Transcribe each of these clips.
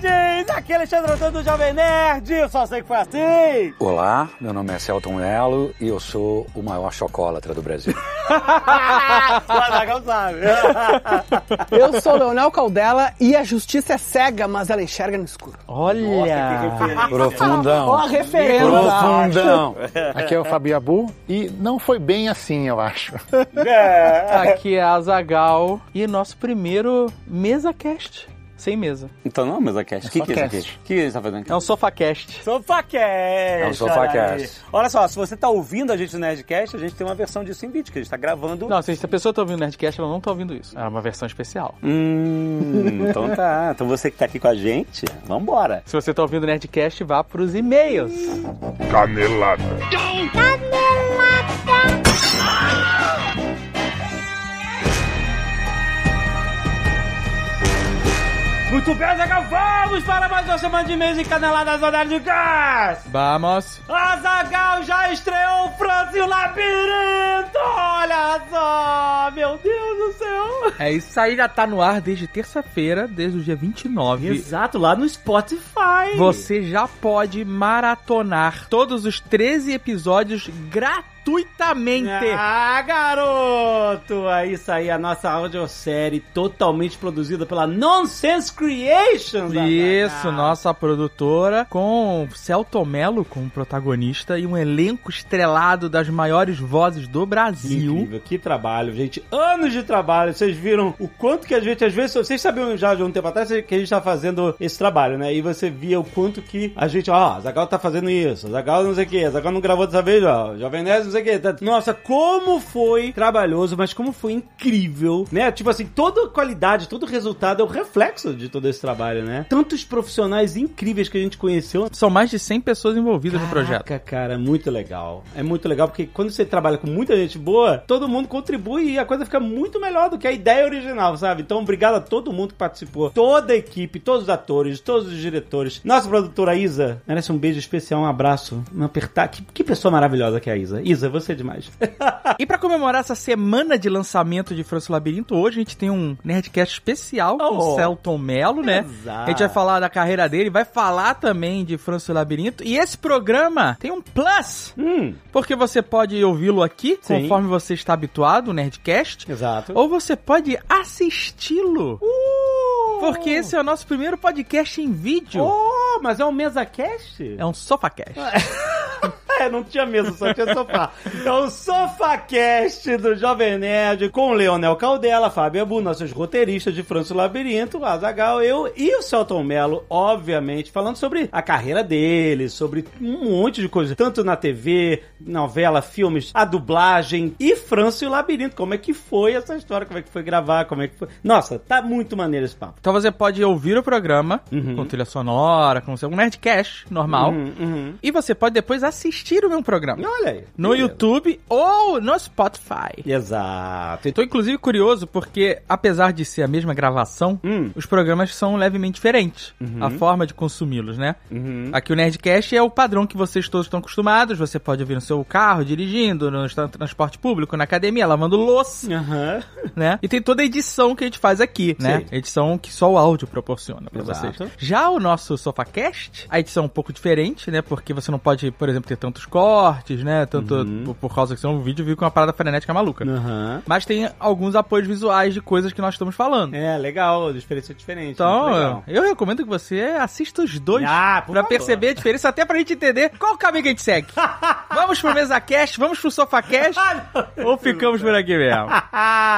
Nerds! Aqui é Alexandre Antônio do Jovem Nerd, eu só sei que foi assim! Olá, meu nome é Celton Melo e eu sou o maior chocólatra do Brasil. o sabe. Eu sou Leonel Caldela e a justiça é cega, mas ela enxerga no escuro. Olha! Profundão. Ó a referência. Profundão. Aqui é o Fabiabu e não foi bem assim, eu acho. É. Aqui é a Zagal e nosso primeiro mesa cast. Sem mesa. Então não é mesa cast. O que, que é isso aqui? O que a gente tá fazendo aqui? É um sofacast. SofaCast! É um SofaCast. Olha, só, se você tá ouvindo a gente no Nerdcast, a gente tem uma versão disso em vídeo, que a gente tá gravando. Não, se a pessoa tá ouvindo o Nerdcast, ela não tá ouvindo isso. É uma versão especial. Hum, então tá. Então você que tá aqui com a gente, vambora. Se você tá ouvindo o Nerdcast, vá pros e-mails. Canelada. Muito bem, Azaghal, vamos para mais uma semana de mês em Caneladas Horário de Gás! Vamos. Azagal já estreou o França e o Labirinto! Olha só! Meu Deus do céu! É, isso aí já tá no ar desde terça-feira, desde o dia 29. Exato, lá no Spotify! Você já pode maratonar todos os 13 episódios gratuitamente. Ah, garoto! É isso aí, a nossa audiosérie totalmente produzida pela Nonsense Creations! Isso, nossa produtora, com Celto Mello como protagonista e um elenco estrelado das maiores vozes do Brasil. Incrível, que trabalho, gente. Anos de trabalho. Vocês viram o quanto que a gente, às vezes, vocês sabiam já de um tempo atrás que a gente tá fazendo esse trabalho, né? E você via o quanto que a gente, ó, Zagal tá fazendo isso, Zagal não sei o que, Zagal não gravou dessa vez, ó, Jovem Nerd não sei o que. Nossa, como foi trabalhoso, mas como foi incrível, né? Tipo assim, toda a qualidade, todo o resultado é o reflexo de todo esse trabalho, né? Tantos profissionais incríveis que a gente conheceu São mais de 100 pessoas envolvidas no projeto. Caraca, cara, muito legal. É muito legal porque quando você trabalha com muita gente boa, todo mundo contribui e a coisa fica muito melhor do que a ideia original, sabe? Então, obrigado a todo mundo que participou, toda a equipe, todos os atores, todos os diretores. Nossa produtora Isa, merece um beijo especial, um abraço, um apertar. Que, que pessoa maravilhosa que é a Isa. Isa, você é demais. E pra comemorar essa semana de lançamento de França Labirinto, hoje a gente tem um Nerdcast especial com Oh. o Celton Mello, né? Exato. A gente vai falar da carreira dele, vai falar também de França Labirinto. E esse programa tem um plus, hum, porque você pode ouvi-lo aqui, Sim. conforme você está habituado, o Nerdcast. exato. Ou você pode assisti-lo. Porque esse é o nosso primeiro podcast em vídeo. Oh, mas é um mesa cast? É um sofacast. É, não tinha mesa, só tinha sofá. É o SofaCast do Jovem Nerd com Leonel Caldela, Fábio Abu, nossos roteiristas de Franço Labirinto, Azagal, eu e o Celton Mello, obviamente, falando sobre a carreira dele, sobre um monte de coisas, tanto na TV, novela, filmes, a dublagem e Franço e o Labirinto. Como é que foi essa história? Como é que foi gravar? Como é que foi? Nossa, tá muito maneiro esse papo. Então você pode ouvir o programa Uhum. com trilha sonora, com um Nerdcast normal. Uhum, uhum. E você pode depois assistir o meu programa. Olha aí. No Beleza. YouTube ou no Spotify. Exato. Tô inclusive curioso porque, apesar de ser a mesma gravação, Hum. os programas são levemente diferentes. A forma de consumi-los, né? Uhum. Aqui o Nerdcast é o padrão que vocês todos estão acostumados. Você pode ouvir no seu carro, dirigindo, no tra- transporte público, na academia, lavando louça, Aham. né? E tem toda a edição que a gente faz aqui, né? Sim. Edição que só o áudio proporciona Exato. vocês. Já o nosso SofaCast, a edição é um pouco diferente, né? Porque você não pode, por exemplo, ter tantos cortes, né? Tanto por, por causa que senão o vídeo fica com uma parada frenética maluca. Aham. Mas tem alguns apoios visuais de coisas que nós estamos falando. É, legal, experiência diferente. muito Então, legal. eu recomendo que você assista os dois Ah, pra favor. perceber a diferença, até pra gente entender qual o caminho que a gente segue. vamos pro MesaCast, vamos pro SofaCast ou ficamos por aqui mesmo?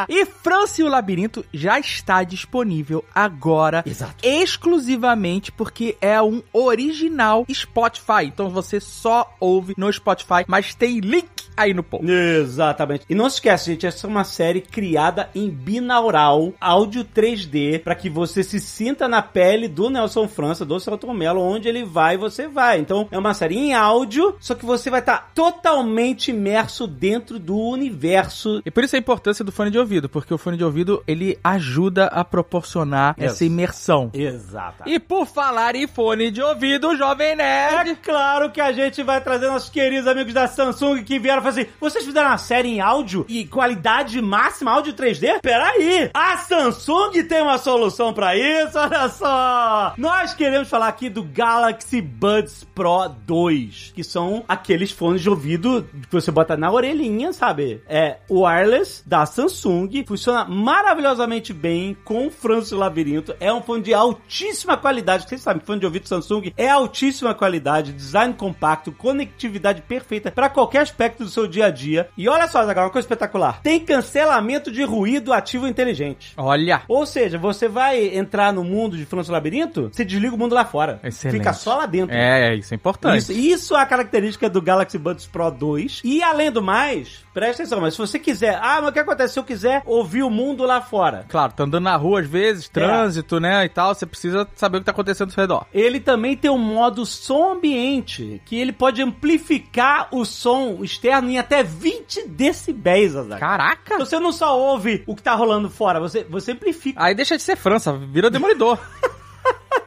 E França e o Labirinto já está disponível agora, Exato. exclusivamente porque é um original Spotify. Então você só ouve no Spotify, mas tem link aí no post. Exatamente. E não se esquece, gente, essa é uma série criada em binaural, áudio 3D, para que você se sinta na pele do Nelson França, do Celton Mello, onde ele vai, você vai. Então, é uma série em áudio, só que você vai estar totalmente imerso dentro do universo. E por isso a importância do fone de ouvido, porque o fone de ouvido, ele ajuda a proporcionar Yes. essa imersão. Exato. E por falar em fone de ouvido, Jovem É Nerd... claro que a gente vai trazer nossos queridos amigos da Samsung que vieram falaram assim: vocês fizeram uma série em áudio e qualidade máxima, áudio 3D? Peraí! A Samsung tem uma solução pra isso, olha só! Nós queremos falar aqui do Galaxy Buds Pro 2, que são aqueles fones de ouvido que você bota na orelhinha, sabe? É wireless da Samsung, funciona maravilhosamente bem com o Francis Labirinto. É um fone de altíssima qualidade. Vocês sabem fone de ouvido Samsung é altíssima qualidade, design compacto, conectividade perfeita para qualquer aspecto do seu dia a dia. E olha só, Zagal, uma coisa espetacular. Tem cancelamento de ruído ativo inteligente. Olha, Ou seja, você vai entrar no mundo de Francis Labirinto, você desliga o mundo lá fora. Excelente. Fica só lá dentro. é, isso é importante. Isso, isso é a característica do Galaxy Buds Pro 2. E além do mais, presta atenção, mas se você quiser, ah, mas o que acontece se eu quiser ouvir o mundo lá fora? Claro, tá andando na rua às vezes, trânsito, né, e tal, você precisa saber o que tá acontecendo ao seu redor. Ele também tem um modo som ambiente, que ele pode amplificar o som externo em até 20 decibéis, Azar. Caraca! Você não só ouve o que tá rolando fora, você, você amplifica. Aí deixa de ser França, vira demolidor.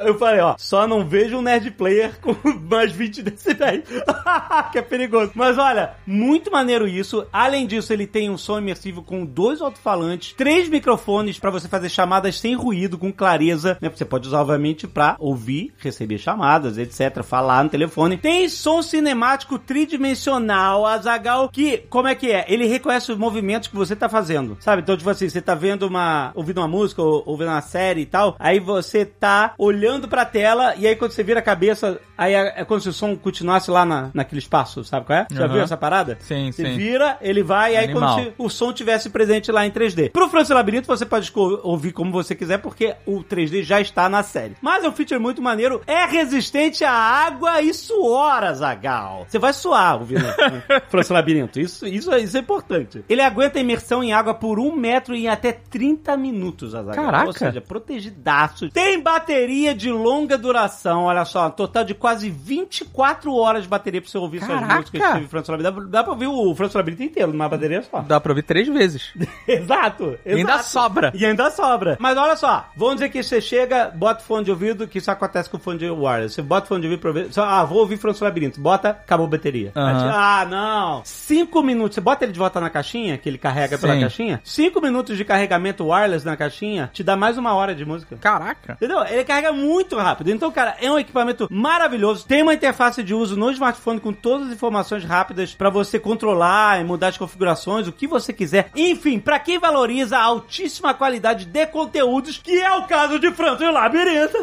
Eu falei, ó, só não vejo um nerd player com mais 20 decibéis. que é perigoso. Mas olha, muito maneiro isso. Além disso, ele tem um som imersivo com dois alto-falantes, três microfones pra você fazer chamadas sem ruído, com clareza. Né? Você pode usar, obviamente, pra ouvir, receber chamadas, etc. Falar no telefone. Tem som cinemático tridimensional, Azagal, que, como é que é? Ele reconhece os movimentos que você tá fazendo. Sabe? Então, tipo assim, você tá vendo uma. ouvindo uma música ou ouvindo uma série e tal. Aí você tá olhando pra tela e aí quando você vira a cabeça, aí é, é como se o som continuasse lá na, naquele espaço, sabe qual é? Já Aham. viu essa parada? Sim, você sim. vira, ele vai, e aí Animal. quando se- o som tivesse presente lá em 3D. Pro França Labirinto você pode ouvir como você quiser, porque o 3D já está na série. Mas é um feature muito maneiro, é resistente à água e suor, Azagal. Você vai suar ouvindo França Labirinto. Isso, isso, é- isso é importante. Ele aguenta imersão em água por um metro em até 30 minutos, Azagal. Caraca. Ou seja, protegidaço. Tem bateria de longa duração, olha só, um total de quase 24 horas de bateria pra você ouvir suas Caraca. músicas França Labirinto. Dá, dá pra ouvir o França Labirinto inteiro numa bateria só. Dá pra ouvir três vezes. exato, E ainda exato. sobra. E ainda sobra. Mas olha só, vamos dizer que você chega, bota o fone de ouvido, que isso acontece com o fone de wireless. Você bota o fone de ouvido pra ouvir, só, ah, vou ouvir França Labirinto. Bota, acabou a bateria. Aham. Ah, não. Cinco minutos, você bota ele de volta na caixinha, que ele carrega pela Sim. caixinha. Cinco minutos de carregamento wireless na caixinha, te dá mais uma hora de música. Caraca. Entendeu? Ele carrega muito rápido. Então, cara, é um equipamento maravilhoso. Tem uma interface de uso no smartphone com todas as informações rápidas pra você controlar e mudar as configurações, o que você quiser. Enfim, pra quem valoriza a altíssima qualidade de conteúdos, que é o caso de França e Labirinto.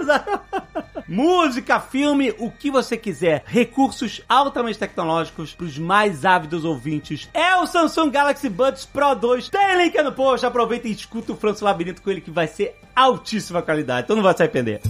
Música, filme, o que você quiser. Recursos altamente tecnológicos pros mais ávidos ouvintes. É o Samsung Galaxy Buds Pro 2. Tem link no post. Aproveita e escuta o França e o Labirinto com ele que vai ser altíssima qualidade. Então não vai se arrepender.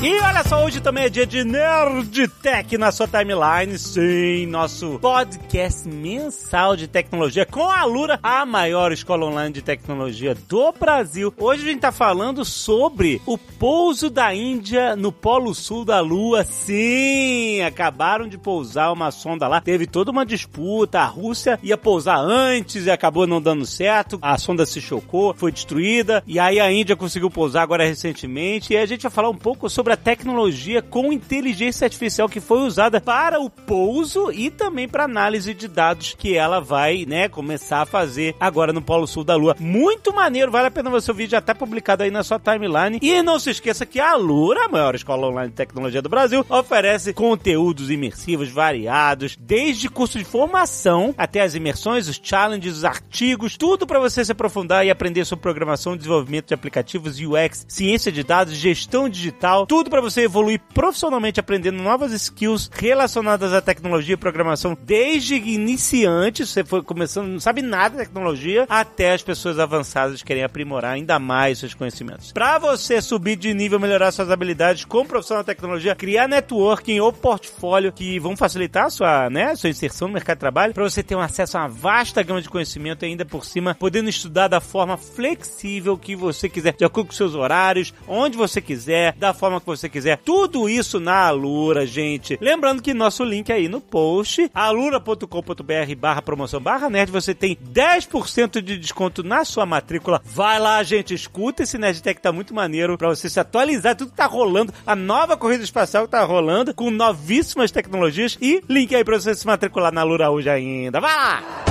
E olha só, hoje também é dia de Nerd Tech na sua timeline. Sim, nosso podcast mensal de tecnologia com a Lura, a maior escola online de tecnologia do Brasil. Hoje a gente tá falando sobre o pouso da Índia no Polo Sul da Lua. Sim, acabaram de pousar uma sonda lá. Teve toda uma disputa. A Rússia ia pousar antes e acabou não dando certo. A sonda se chocou, foi destruída. E aí a Índia conseguiu pousar agora recentemente. E a gente vai falar um pouco sobre a tecnologia com inteligência artificial que foi usada para o pouso e também para análise de dados que ela vai, né, começar a fazer agora no Polo Sul da Lua. Muito maneiro, vale a pena você ouvir, já tá publicado aí na sua timeline. E não se esqueça que a Lura, a maior escola online de tecnologia do Brasil, oferece conteúdos imersivos variados, desde curso de formação até as imersões, os challenges, os artigos, tudo para você se aprofundar e aprender sobre programação, desenvolvimento de aplicativos, UX, ciência de dados, gestão digital, tudo tudo pra você evoluir profissionalmente aprendendo novas skills relacionadas à tecnologia e programação desde iniciante, você foi começando, não sabe nada de tecnologia, até as pessoas avançadas querem aprimorar ainda mais seus conhecimentos. Pra você subir de nível, melhorar suas habilidades como profissional da tecnologia, criar networking ou portfólio que vão facilitar a sua, né, sua inserção no mercado de trabalho, pra você ter um acesso a uma vasta gama de conhecimento e ainda por cima, podendo estudar da forma flexível que você quiser, de acordo com seus horários, onde você quiser, da forma você quiser. Tudo isso na Alura, gente. Lembrando que nosso link aí no post, alura.com.br barra promoção barra nerd, você tem 10% de desconto na sua matrícula. Vai lá, gente, escuta esse Nerdtech, tá muito maneiro pra você se atualizar, tudo que tá rolando, a nova corrida espacial que tá rolando, com novíssimas tecnologias e link aí pra você se matricular na Alura hoje ainda. Vai lá!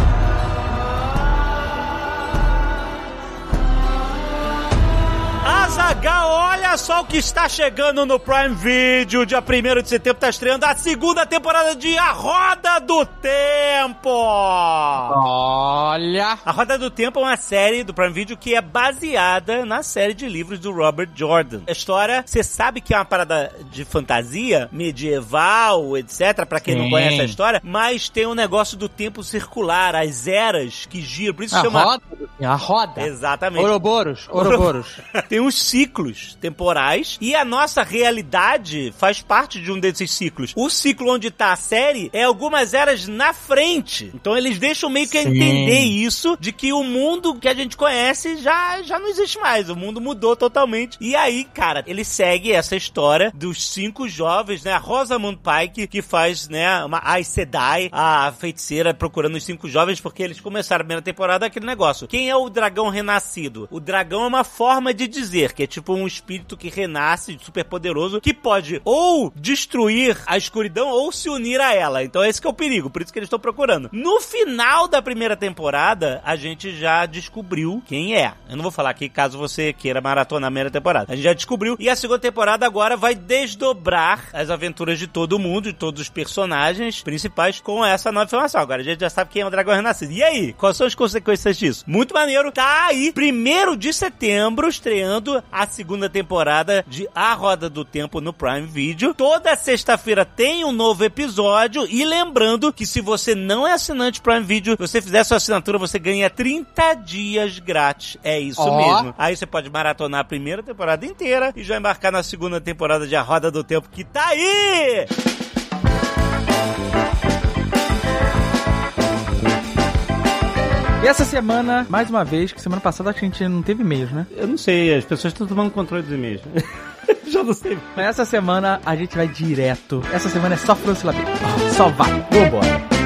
Azagal, olha só o que está chegando no Prime Video. Dia 1 de setembro está estreando a segunda temporada de A Roda do Tempo. Olha! A Roda do Tempo é uma série do Prime Video que é baseada na série de livros do Robert Jordan. A história, você sabe que é uma parada de fantasia medieval, etc, Pra quem não Sim. conhece a história, mas tem um negócio do tempo circular, as eras que giram, por isso A chama roda? A roda. Exatamente. Ouroboros, Ouroboros. Tem uns ciclos temporais e a nossa realidade faz parte de um desses ciclos. O ciclo onde tá a série é algumas eras na frente. Então eles deixam meio que Sim. entender isso de que o mundo que a gente conhece já, já não existe mais. O mundo mudou totalmente. E aí, cara, ele segue essa história dos cinco jovens, né? A Rosamund Pike, que faz, né, uma Aes Sedai, a feiticeira procurando os cinco jovens, porque eles começaram a primeira temporada aquele negócio. Quem é o dragão renascido? O dragão é uma forma de dizer que é tipo um espírito que renasce, super poderoso, que pode ou destruir a escuridão ou se unir a ela. Então esse que é o perigo, por isso que eles estão procurando. No final da primeira temporada, a gente já descobriu quem é. Eu não vou falar aqui caso você queira maratonar a primeira temporada. A gente já descobriu. E a segunda temporada agora vai desdobrar as aventuras de todo mundo, de todos os personagens principais com essa nova informação. Agora a gente já sabe quem é o dragão renascido. E aí? Quais são as consequências disso? Muito maneiro. Tá aí, primeiro de setembro, estreando a segunda temporada de A Roda do Tempo no Prime Video. Toda sexta-feira tem um novo episódio. E lembrando que se você não é assinante Prime Video, você fizer sua assinatura, você ganha 30 dias grátis. É isso Ó. mesmo. Aí você pode maratonar a primeira temporada inteira e já embarcar na segunda temporada de A Roda do Tempo que tá aí! E essa semana, mais uma vez, que semana passada a gente não teve e-mails, né? Eu não sei, as pessoas estão tomando controle dos e-mails. já não sei. Mas essa semana a gente vai direto. Essa semana é só França Labirinto. Só vai. Vambora.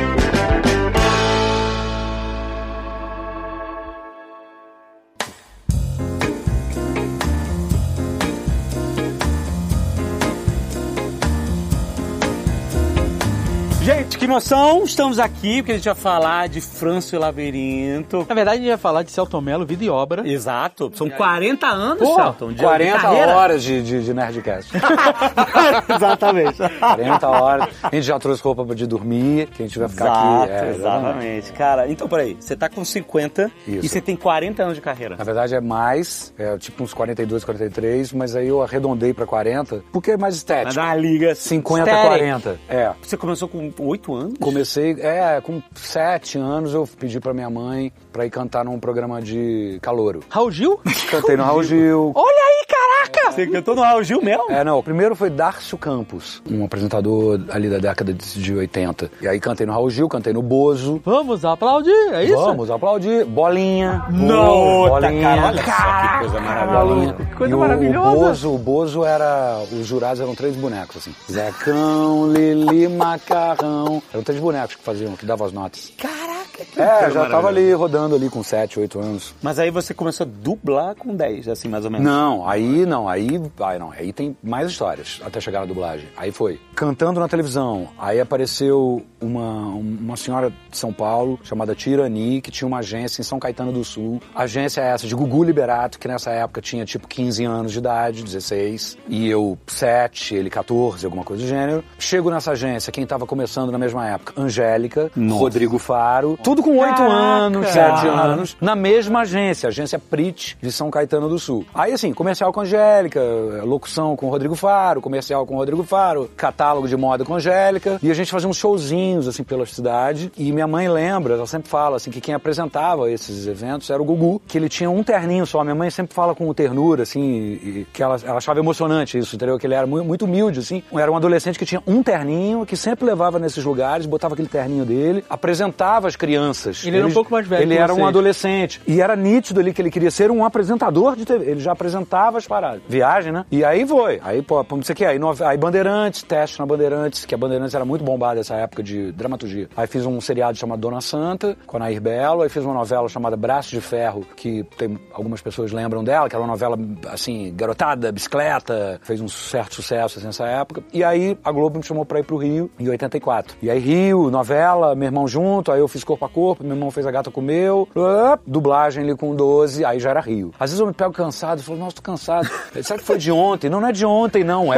Que emoção! Estamos aqui porque a gente vai falar de Franço e o Labirinto. Na verdade, a gente vai falar de Celton Mello, vida e obra. Exato. São 40 anos, Porra, Celton, de, de 40 carreira. horas de, de, de Nerdcast. Exatamente. 40 horas. A gente já trouxe roupa de dormir, que a gente vai ficar Exato, aqui. É, exatamente. Cara, então peraí, você tá com 50 Isso. e você tem 40 anos de carreira. Na verdade é mais, é tipo uns 42, 43, mas aí eu arredondei pra 40, porque é mais estético. dar uma liga. 50, Aesthetic. 40. É. Você começou com 8 anos? Comecei, é, com 7 anos eu pedi pra minha mãe pra ir cantar num programa de calouro. Raul Gil? Cantei no Raul Gil. Olha aí, caraca! Você cantou no Raul Gil mesmo? É, não, o primeiro foi Darcio Campos, um apresentador ali da década de de 80. E aí cantei no Raul Gil, cantei no Bozo. Vamos aplaudir, é isso? Vamos aplaudir. Bolinha. Não, tá, cara, olha só que coisa maravilhosa. Que coisa e o- maravilhosa. O Bozo, o Bozo era. Os jurados eram três bonecos, assim. Zecão, Lili, Macarrão. Eram três bonecos que faziam, que davam as notas. Caraca, que É, já tava ali rodando ali com 7, 8 anos. Mas aí você começou a dublar com 10, assim, mais ou menos. Não, aí não, aí, aí não, aí tem mais histórias até chegar na dublagem. Aí foi cantando na televisão. Aí apareceu uma, uma senhora de São Paulo chamada Tirani, que tinha uma agência em São Caetano do Sul. Agência é essa de Gugu Liberato, que nessa época tinha tipo 15 anos de idade, 16, e eu 7, ele 14, alguma coisa do gênero. Chego nessa agência, quem tava começando na mesma época, Angélica, Rodrigo Faro, Tudo com oito anos, sete anos, na mesma agência, agência Prit de São Caetano do Sul. Aí assim, comercial com Angélica, locução com Rodrigo Faro, comercial com Rodrigo Faro, catálogo de moda com Angélica, e a gente fazia uns showzinhos assim pela cidade. E minha mãe lembra, ela sempre fala assim que quem apresentava esses eventos era o Gugu, que ele tinha um terninho só. Minha mãe sempre fala com ternura assim, e, que ela, ela achava emocionante isso, entendeu? Que ele era muito, muito humilde assim. Era um adolescente que tinha um terninho, que sempre levava nesses lugares, botava aquele terninho dele, apresentava as crianças. Ele era um pouco mais velho Ele que era um vocês. adolescente. E era nítido ali que ele queria ser um apresentador de TV. Ele já apresentava as paradas. Viagem, né? E aí foi. Aí, pô, como você quer? Aí, nove- aí Bandeirantes, teste na Bandeirantes, que a Bandeirantes era muito bombada nessa época de dramaturgia. Aí fiz um seriado chamado Dona Santa, com a Nair Belo. Aí fiz uma novela chamada Braço de Ferro, que tem, algumas pessoas lembram dela, que era uma novela, assim, garotada, bicicleta. Fez um certo sucesso assim, nessa época. E aí a Globo me chamou pra ir pro Rio, em 84. E aí Rio, novela, meu irmão junto, aí eu fiz corpo a corpo, meu irmão fez a gata comeu, ah, dublagem ali com 12, aí já era Rio. Às vezes eu me pego cansado e falo, nossa, tô cansado. Será que foi de ontem? Não, não é de ontem, não. É,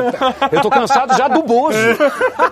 eu tô cansado já do Bozo.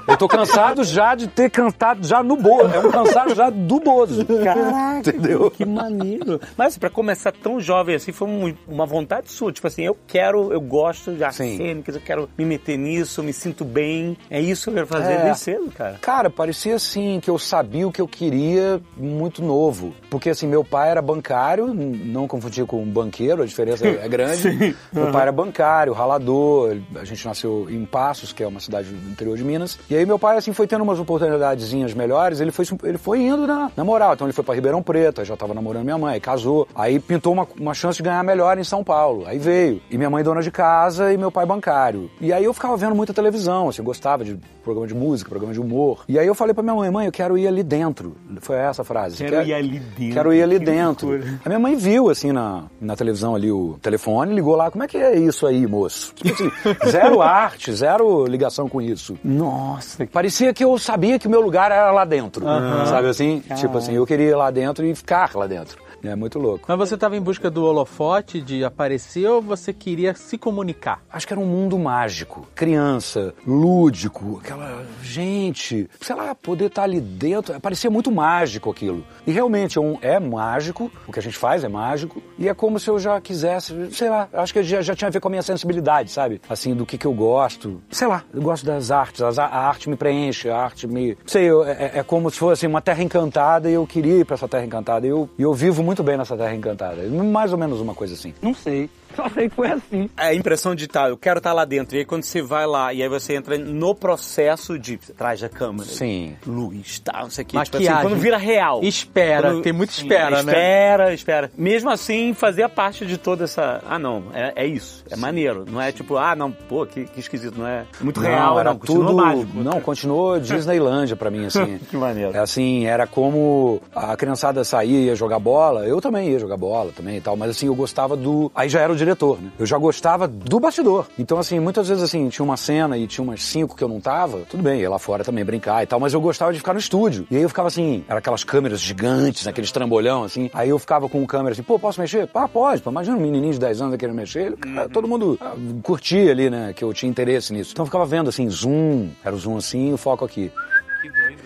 Eu tô cansado já de ter cantado já no Bozo. É um cansado já do Bozo. Caraca, Entendeu? que maneiro. Mas pra começar tão jovem assim, foi um- uma vontade sua. Tipo assim, eu quero, eu gosto de artes cênicas, eu quero me meter nisso, eu me sinto bem. É isso que eu quero fazer É. desde cedo, cara. Cara, parecia assim que eu sabia o que eu queria muito novo. Porque assim, meu pai era bancário, não confundir com um banqueiro, a diferença é grande. Meu pai era bancário, ralador. A gente nasceu em Passos, que é uma cidade do interior de Minas. E aí meu pai assim foi tendo umas oportunidadezinhas melhores, ele foi ele foi indo na, na moral. Então ele foi pra Ribeirão Preto, já tava namorando minha mãe, aí casou. Aí pintou uma, uma chance de ganhar melhor em São Paulo. Aí veio. E minha mãe dona de casa e meu pai bancário. E aí eu ficava vendo muita televisão, assim, eu gostava de programa de música, programa de humor. E aí eu falei pra minha mãe, mãe, eu quero ir ali dentro. Foi essa a frase. Quero ir ali dentro. Quero ir ali dentro. loucura. A minha mãe viu, assim, na, na televisão ali o telefone, ligou lá, como é que é isso aí, moço? Tipo assim, zero arte, zero ligação com isso. Nossa, Parecia que eu sabia que o meu lugar era lá dentro. Sabe assim? Tipo assim, eu queria ir lá dentro e ficar lá dentro. É muito louco. Mas você estava em busca do holofote, de aparecer, ou você queria se comunicar? Acho que era um mundo mágico. Criança, lúdico, aquela gente, sei lá, poder estar ali dentro. Parecia muito mágico aquilo. E realmente é, um- é mágico, o que a gente faz é mágico. E é como se eu já quisesse, sei lá, acho que já, já tinha a ver com a minha sensibilidade, sabe? Assim, do que, que eu gosto. Sei lá, eu gosto das artes, as- a, arte me preenche, a arte me. Sei, eu- é, é como se fosse uma terra encantada e eu queria ir pra essa terra encantada. E eu, eu vivo muito bem nessa terra encantada. Mais ou menos uma coisa assim. não sei. Só sei que foi assim. A impressão de estar, eu quero estar lá dentro. E aí quando você vai lá, e aí você entra no processo de traz a câmera. Sim. Luz, tal, não sei o que. Tipo Maquiagem. assim, quando vira real. Espera, Quando- tem muita Sim, espera, né? Espera, espera. Mesmo assim, fazia parte de toda essa. Ah, não, é, é isso. É maneiro. Não é tipo, ah, não, pô, que, que esquisito. Não é muito real, não, era não. Tudo. mágico. Não, continuou Disneylândia pra mim, assim. Que maneiro. É assim, era como a criançada saía e ia jogar bola. Eu também ia jogar bola também e tal, mas assim, eu gostava do. Aí já era o diretor, né? Eu já gostava do bastidor. Então, assim, muitas vezes assim, tinha uma cena e tinha umas cinco que eu não tava, tudo bem, ia lá fora também brincar e tal, mas eu gostava de ficar no estúdio. E aí eu ficava assim, era aquelas câmeras gigantes, aqueles trambolhão, assim. Aí eu ficava com câmera assim, pô, posso mexer? Ah, pode, pô. Imagina um menininho de 10 anos querendo mexer. Ele, cara, todo mundo ah, curtia ali, né? Que eu tinha interesse nisso. Então eu ficava vendo assim, zoom, era o zoom assim, o foco aqui.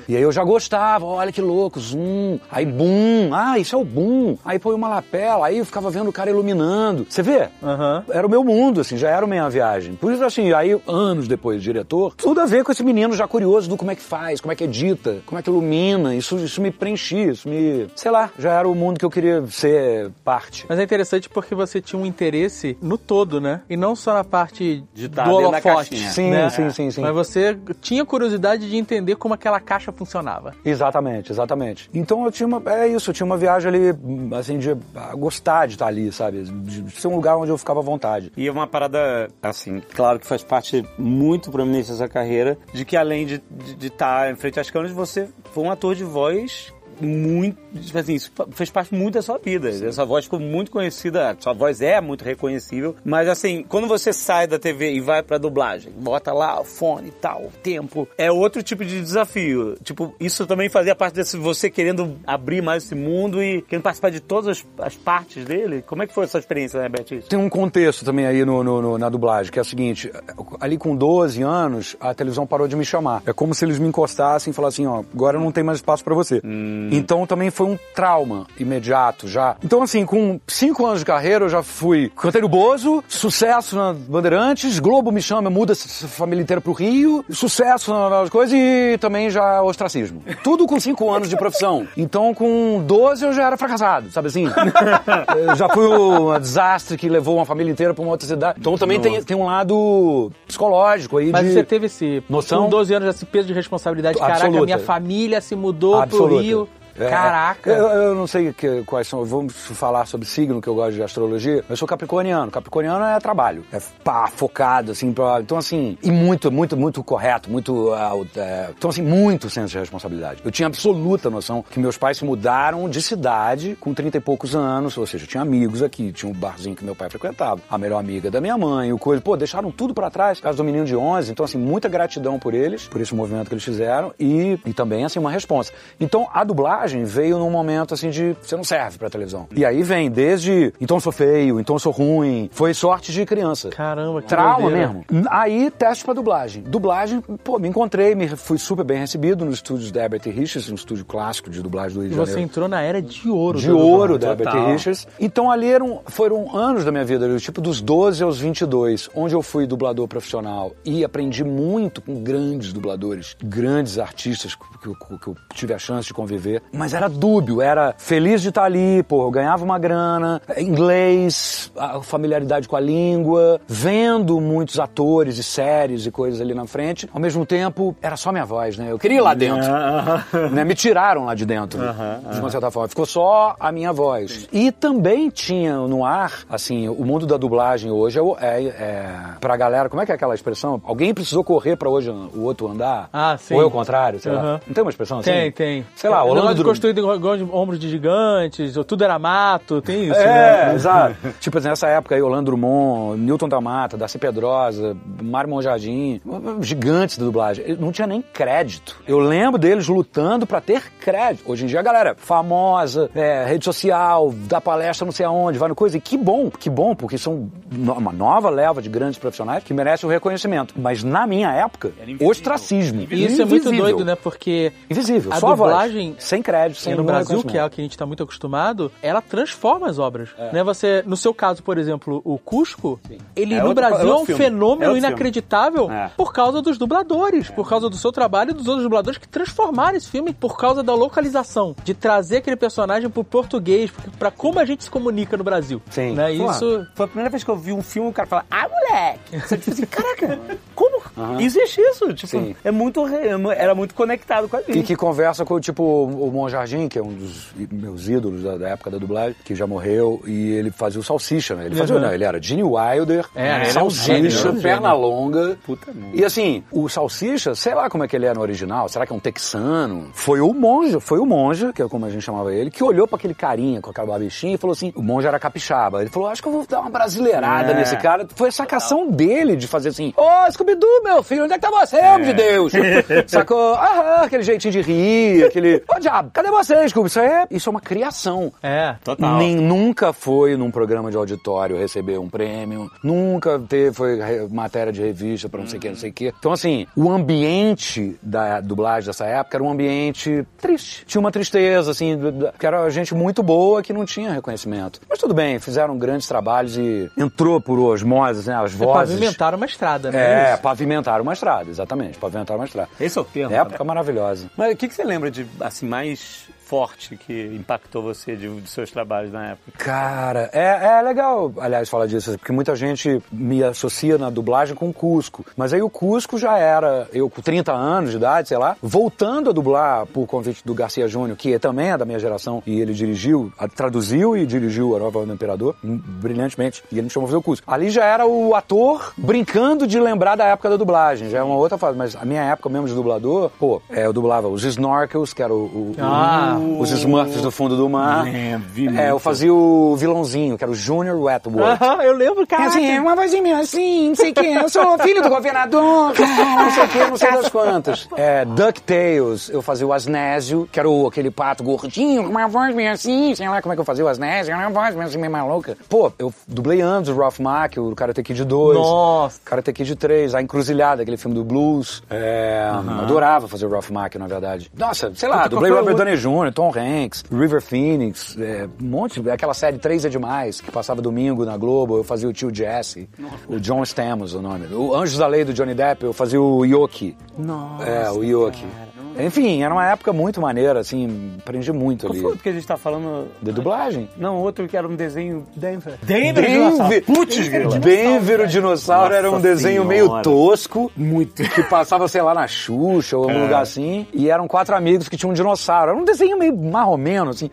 E aí eu já gostava, olha que louco, zoom. Aí boom, ah, isso é o boom. Aí põe uma lapela, aí eu ficava vendo o cara iluminando. Você vê? Aham. Era o meu mundo, assim, já era a minha viagem. Por isso, assim, aí, anos depois, diretor, tudo a ver com esse menino já curioso do como é que faz, como é que edita, como é que ilumina. Isso, isso me preenchia, isso me. Sei lá, já era o mundo que eu queria ser parte. Mas é interessante porque você tinha um interesse no todo, né? E não só na parte De tá do holofote. caixinha. Sim, né? sim, sim, sim. Mas você tinha curiosidade de entender como aquela caixa funcionava. Exatamente, exatamente. Então eu tinha uma. É isso, eu tinha uma viagem ali, assim, de gostar de estar ali, sabe? De ser um lugar onde eu ficava à vontade. E é uma parada, assim, claro que faz parte muito prominente dessa carreira, de que além de estar de, estar em frente às câmeras, você foi um ator de voz muito, tipo assim, isso fez parte muito da sua vida. Essa voz ficou muito conhecida, sua voz é muito reconhecível, mas assim, quando você sai da TV e vai pra dublagem, bota lá o fone e tal, o tempo, é outro tipo de desafio. Tipo, isso também fazia parte desse você querendo abrir mais esse mundo e querendo participar de todas as, as partes dele. Como é que foi essa experiência, né, Beatriz? Tem um contexto também aí no, no- no- na dublagem, que é o seguinte: ali com 12 anos, a televisão parou de me chamar. É como se eles me encostassem e falassem: ó, agora não tem mais espaço pra você. Então também foi um trauma imediato já. Então, assim, com cinco anos de carreira, eu já fui canteiro Bozo, sucesso na Bandeirantes, Globo me chama, muda a família inteira pro Rio, sucesso nas coisas e também já ostracismo. Tudo com cinco anos de profissão. Então, com 12 eu já era fracassado, sabe assim? Já fui um desastre que levou uma família inteira pra uma outra cidade. Então também tem, tem um lado psicológico aí Mas de... você teve esse. Noção? Com 12 anos, esse peso de responsabilidade. Caraca, Absoluta. minha família se mudou Absoluta. pro Rio. É, Caraca. Eu, eu não sei que- quais são. Vamos falar sobre signo, que eu gosto de astrologia. Eu sou capricorniano. Capricorniano é trabalho. É pá, focado, assim. Pra, então, assim. E muito, muito, muito correto. Muito. ah, é, então, assim, muito senso de responsabilidade. Eu tinha absoluta noção que meus pais se mudaram de cidade com 30 e poucos anos. Ou seja, eu tinha amigos aqui. Tinha um barzinho que meu pai frequentava. A melhor amiga da minha mãe. O coisa. Pô, deixaram tudo pra trás. Caso do menino de 11. Então, assim, muita gratidão por eles, por esse movimento que eles fizeram. E, e também, assim, uma resposta. Então, a dublagem veio num momento assim de você não serve pra televisão. E aí vem desde então eu sou feio, então eu sou ruim. Foi sorte de criança. Caramba, que Trauma doideira. mesmo. Aí, teste pra dublagem. Dublagem, pô, me encontrei, me fui super bem recebido nos estúdios da Herbert Richards, um estúdio clássico de dublagem do Rio E de você Janeiro. entrou na era de ouro. De ouro da Herbert Richards. Então ali eram, foram anos da minha vida, do tipo dos 12 aos 22, onde eu fui dublador profissional e aprendi muito com grandes dubladores, grandes artistas que eu, que eu tive a chance de conviver. Mas era dúbio, era feliz de estar ali, pô, eu ganhava uma grana, inglês, a familiaridade com a língua, vendo muitos atores e séries e coisas ali na frente. Ao mesmo tempo, era só minha voz, né? Eu queria ir lá dentro. né? Me tiraram lá de dentro, de uma certa forma. Ficou só a minha voz. E também tinha no ar, assim, o mundo da dublagem hoje é, é, é pra galera, como é que é aquela expressão? Alguém precisou correr pra hoje o outro andar? Ah, sim. Ou é o contrário, sei lá. Não tem uma expressão assim? Tem, tem. Sei lá, o Orlando negócio de Drummond. Construído igual de ombros de gigantes, ou tudo era mato, tem isso, É, né? exato. tipo, assim, nessa época aí, Orlando Drummond, Newton da Mata, Darcy Pedrosa, Mário Monjardim, gigantes da dublagem. Não tinha nem crédito. Eu lembro deles lutando pra ter crédito. Hoje em dia, a galera famosa, é, rede social, dá palestra não sei aonde, vai no coisa. E que bom, que bom, porque são uma nova leva de grandes profissionais que merecem o reconhecimento. Mas na minha época, ostracismo. E isso é muito doido, né? Porque Invisível, a só a voz. dublagem Sem crédito, sem no nenhum Brasil, que é o que a gente está muito acostumado, ela transforma as obras. É. Né? Você, no seu caso, por exemplo, o Cusco, ele É no outro- Brasil é é um filme. fenômeno É inacreditável É. por causa dos dubladores, por causa do seu trabalho e dos outros dubladores que transformaram esse filme por causa da localização, de trazer aquele personagem pro português, para como a gente se comunica no Brasil. Sim. Né? Pô, Isso Foi a primeira vez que eu vi um filme e o cara fala, ah, moleque! Você tipo assim, caraca, como? Existe isso? Tipo, Sim. é muito, era muito conectado com a E gente. que conversa com, tipo, o Monjardim, que é um dos meus ídolos da, da época da dublagem, que já morreu, e ele fazia o Salsicha, né? Ele fazia, Uhum. não, ele era Gene Wilder, É, é Salsicha, é um perna longa. Puta. E assim, o Salsicha, sei lá como é que ele é no original, será que é um texano? Foi o monge, foi o monge, que é como a gente chamava ele, que olhou pra aquele carinha com aquela babichinha e falou assim, o monge era capixaba. Ele falou, acho que eu vou dar uma brasileirada É. nesse cara. Foi a sacação dele de fazer assim, ô, Scooby-Doo, meu filho, onde é que tá você, homem de Deus? Sacou? Aham, aquele jeitinho de rir, aquele, ô diabo, cadê você, Scooby? Isso é, isso é uma criação. é. Total. Nem, nunca foi num programa de auditório receber um prêmio, nunca teve, foi matéria de revista pra não sei o que, não sei o que. Então, assim, o ambiente da dublagem dessa época era um ambiente triste. Tinha uma tristeza, assim, que era gente muito boa que não tinha reconhecimento. Mas tudo bem, fizeram grandes trabalhos e entrou por osmose, né, as É vozes. pavimentar uma estrada, né? É, Isso. pavimentaram uma estrada, exatamente, pavimentaram uma estrada. Esse é o termo. Época maravilhosa. Mas o que, que você lembra de, assim, mais mais forte que impactou você de, de seus trabalhos na época? Cara, é, é legal, aliás, falar disso, porque muita gente me associa na dublagem com o Cusco. Mas aí o Cusco já era, eu com 30 anos de idade, sei lá, voltando a dublar por convite do Garcia Júnior, que também é da minha geração, e ele dirigiu, traduziu e dirigiu A Nova do Imperador, hum, brilhantemente, e ele me chamou pra fazer o Cusco. Ali já era o ator brincando de lembrar da época da dublagem, já é uma outra fase, mas a minha época mesmo de dublador, pô, é, eu dublava os Snorkels, que era o, o- o- Os Smurfs do fundo do mar. É, vi É, eu fazia o vilãozinho, que era o Junior Wetwood. Aham, eu lembro, cara. É assim, uma vozinha minha assim, não sei o que, eu sou filho do governador, não sei o que, não sei das quantas. É, DuckTales, eu fazia o Asnésio, que era o, aquele pato gordinho, com uma voz meio assim, sei lá como é que eu fazia o Asnésio, era uma voz meio assim, meio maluca. Pô, eu dublei antes o Ralph Mack, o Karate Kid 2. Nossa. Karate Kid 3, A Encruzilhada, aquele filme do blues. É, Adorava fazer o Ralph Mack, na verdade. Nossa, sei lá, dublei Robert? Downey Jr., Jr., Tom Hanks, River Phoenix, é, um monte, aquela série Três é Demais, que passava domingo na Globo, eu fazia o tio Jesse, o John Stamos, o nome. O Anjos da Lei do Johnny Depp, eu fazia o Yoki. Nossa. É, o Yoki. Enfim, era uma época muito maneira, assim, aprendi muito Qual ali. foi o que a gente tá falando? De dublagem. Não, outro que era um desenho Denver. Denver, Putz, grila. Denver o dinossauro Nossa era um desenho Senhora. meio tosco, muito que passava, sei lá, na Xuxa ou algum lugar assim, e eram quatro amigos que tinham um dinossauro. Era um desenho meio marromeno, assim.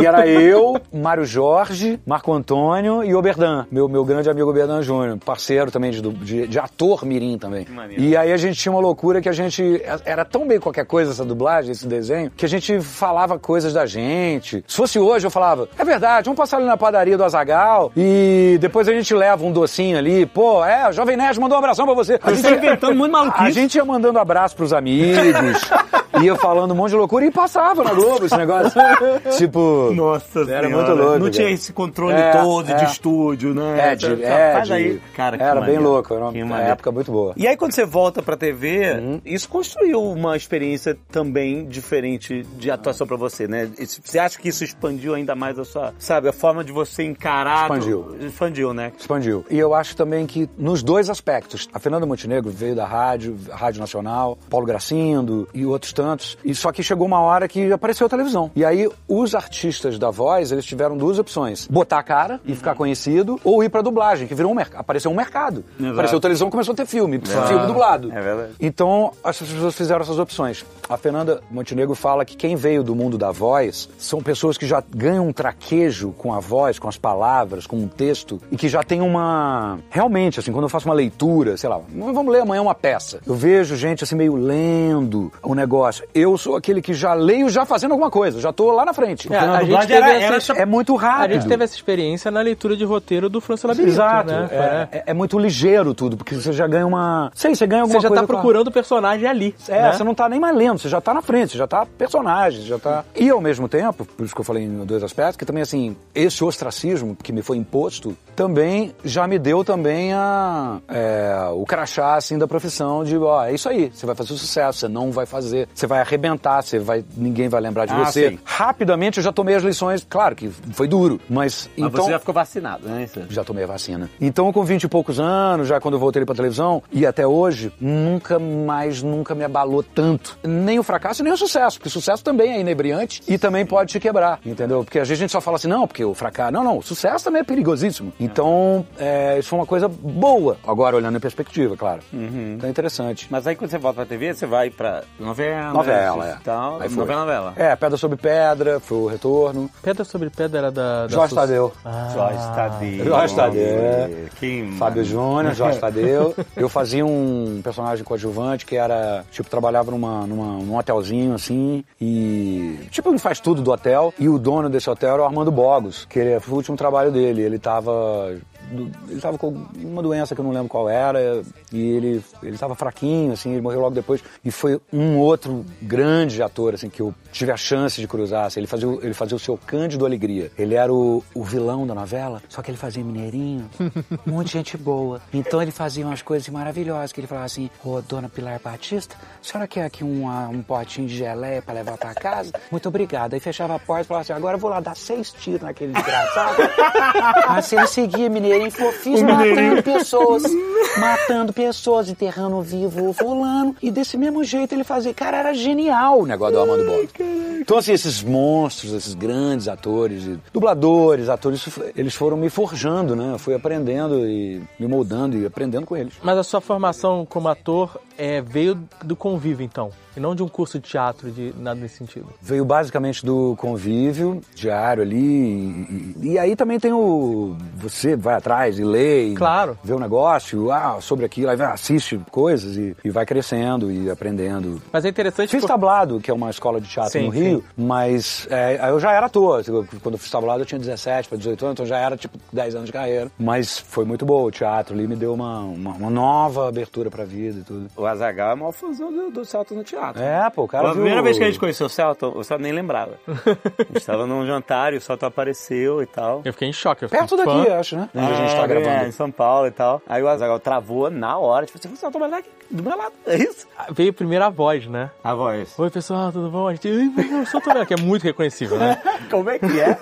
E era eu, Mário Jorge, Marco Antônio e Oberdan, meu, meu grande amigo Oberdan Júnior, parceiro também de, de, de ator mirim também. maneiro. E aí a gente tinha uma loucura que a gente era tão meio qualquer coisa essa dublagem, esse desenho, que a gente falava coisas da gente. Se fosse hoje, eu falava, é verdade, vamos passar ali na padaria do Azagal e depois a gente leva um docinho ali. Pô, é, o Jovem Nerd mandou um abração pra você. A Você tá inventando muito maluquice. A gente ia mandando abraço pros amigos, ia falando um monte de loucura e passava na Globo esse negócio. tipo. Nossa Era Senhora. muito louco, Não tinha cara. esse controle É, todo de é. estúdio, né? É, de, Faz é, de- aí. Cara, era bem louco, era uma maneiro. época muito boa. E aí, quando você volta pra TV, isso construiu uma experiência também diferente de atuação pra você, né? Você acha que isso expandiu ainda mais a sua, sabe, a forma de você encarar? Expandiu. Expandiu, né? Expandiu. E eu acho também que nos dois aspectos. A Fernanda Montenegro veio da rádio, Rádio Nacional, Paulo Gracindo e outros tantos. E só que chegou uma hora que apareceu a televisão. E aí os artistas da voz, eles tiveram duas opções. Botar a cara e ficar conhecido ou ir pra dublagem, que virou um mercado. Apareceu um mercado. Exato. Apareceu televisão, começou a ter filme. Filme dublado. É verdade. Então, as pessoas fizeram essas opções. A Fernanda Montenegro fala que quem veio do mundo da voz são pessoas que já ganham um traquejo com a voz, com as palavras, com um texto, e que já tem uma. Realmente, assim, quando eu faço uma leitura, sei lá, vamos ler amanhã uma peça. Eu vejo gente assim meio lendo o negócio. Eu sou aquele que já leio já fazendo alguma coisa, já tô lá na frente. É, a gente era- essa- É muito A rápido. gente teve essa experiência na leitura de roteiro do Franço Labirinto, Exato. né? É, é- é muito ligeiro tudo, porque você já ganha uma. Sei, você ganha alguma Você já coisa. tá a- procurando o personagem ali. É, né? você não tá nem mais lendo, você já tá na frente, você já tá personagem, já tá. E ao mesmo tempo, por isso que eu falei em dois aspectos, que também assim, esse ostracismo que me foi imposto também já me deu também a é, o crachá assim da profissão de, ó, é isso aí, você vai fazer sucesso, você não vai fazer, você vai arrebentar, você vai, ninguém vai lembrar de Ah, você. sim. Rapidamente eu já tomei as lições, claro que foi duro, mas, Mas então você já ficou vacinado, né? Já tomei a vacina. Então, com 20 e poucos anos, já quando eu voltei pra televisão, e até hoje, nunca mais, nunca me abalou tanto. Nem o fracasso, nem o sucesso, porque o sucesso também é inebriante e também pode te quebrar, entendeu? Porque às vezes a gente só fala assim, não, porque o fracasso... Não, não, o sucesso também é perigosíssimo. Então, é, isso foi uma coisa boa, agora olhando em perspectiva, claro. Então é interessante. Mas aí quando você volta pra TV, você vai pra novela, Novela, é. Tal, Aí foi. novela, novela. É, Pedra sobre Pedra, foi o retorno. Pedra sobre pedra era da. da Jorge Sus- Tadeu. Jorge Tadeu. Jorge Tadeu. Que Fábio Júnior, Jorge Tadeu. Eu fazia um personagem coadjuvante que era, tipo, trabalhava numa, numa, num hotelzinho assim e. Tipo, ele faz tudo do hotel. E o dono desse hotel era o Armando Bogos, que ele, foi o último trabalho dele. Ele tava. Ele tava com uma doença que eu não lembro qual era, e ele, ele tava fraquinho, assim, ele morreu logo depois. E foi um outro grande ator, assim, que eu tive a chance de cruzar. Assim, ele, fazia, o- ele fazia o seu Cândido Alegria. Ele era o, o vilão da novela, só que ele fazia mineirinho, um monte de gente boa. Então ele fazia umas coisas maravilhosas, que ele falava assim, ô, dona Pilar Batista, a senhora quer aqui um, um potinho de geleia pra levar pra casa? Muito obrigada. Aí fechava a porta e falava assim, agora eu vou lá dar seis tiros naquele desgraçado. Mas ele seguia mineirinho e falou, fiz matando pessoas, matando pessoas, enterrando vivo o fulano. E desse mesmo jeito ele fazia. Cara, era genial o negócio do Armando Bob. Então, assim, esses monstros, esses grandes atores, e dubladores, atores, eles foram me forjando, né? Eu fui aprendendo e me moldando e aprendendo com eles. Mas a sua formação como ator é, veio do convívio, então. E não de um curso de teatro, de nada nesse sentido. Veio basicamente do convívio diário ali. E, e- e aí também tem o. Você vai atrás e lê. e Claro. Vê o negócio, ah, sobre aquilo, aí assiste coisas e, e vai crescendo e aprendendo. Mas é interessante Fiz por- tablado, que é uma escola de teatro Sim, no Rio, mas é, aí eu já era ator. Quando eu fiz tablado eu tinha 17 para 18 anos, então já era tipo 10 anos de carreira. Mas foi muito bom o teatro ali, me deu uma, uma, uma nova abertura pra vida e tudo. O Azaghal é o maior fãzão do, do Celton no teatro. É, pô, o cara a viu- primeira vez que a gente conheceu o Celton, o Celton nem lembrava. a gente tava num jantar e o Celton apareceu e tal. Eu fiquei em choque. Eu fiquei Perto fã. daqui, acho, né? Ah, gente tá É, gravando. Em São Paulo e tal. Aí o Azagal travou na hora. Tipo, você tomar aqui do meu lado. É isso? Veio primeiro a voz, né? A voz. Oi, pessoal, tudo bom? A gente, "Ai, eu sou que é muito reconhecível, né? Como é que é?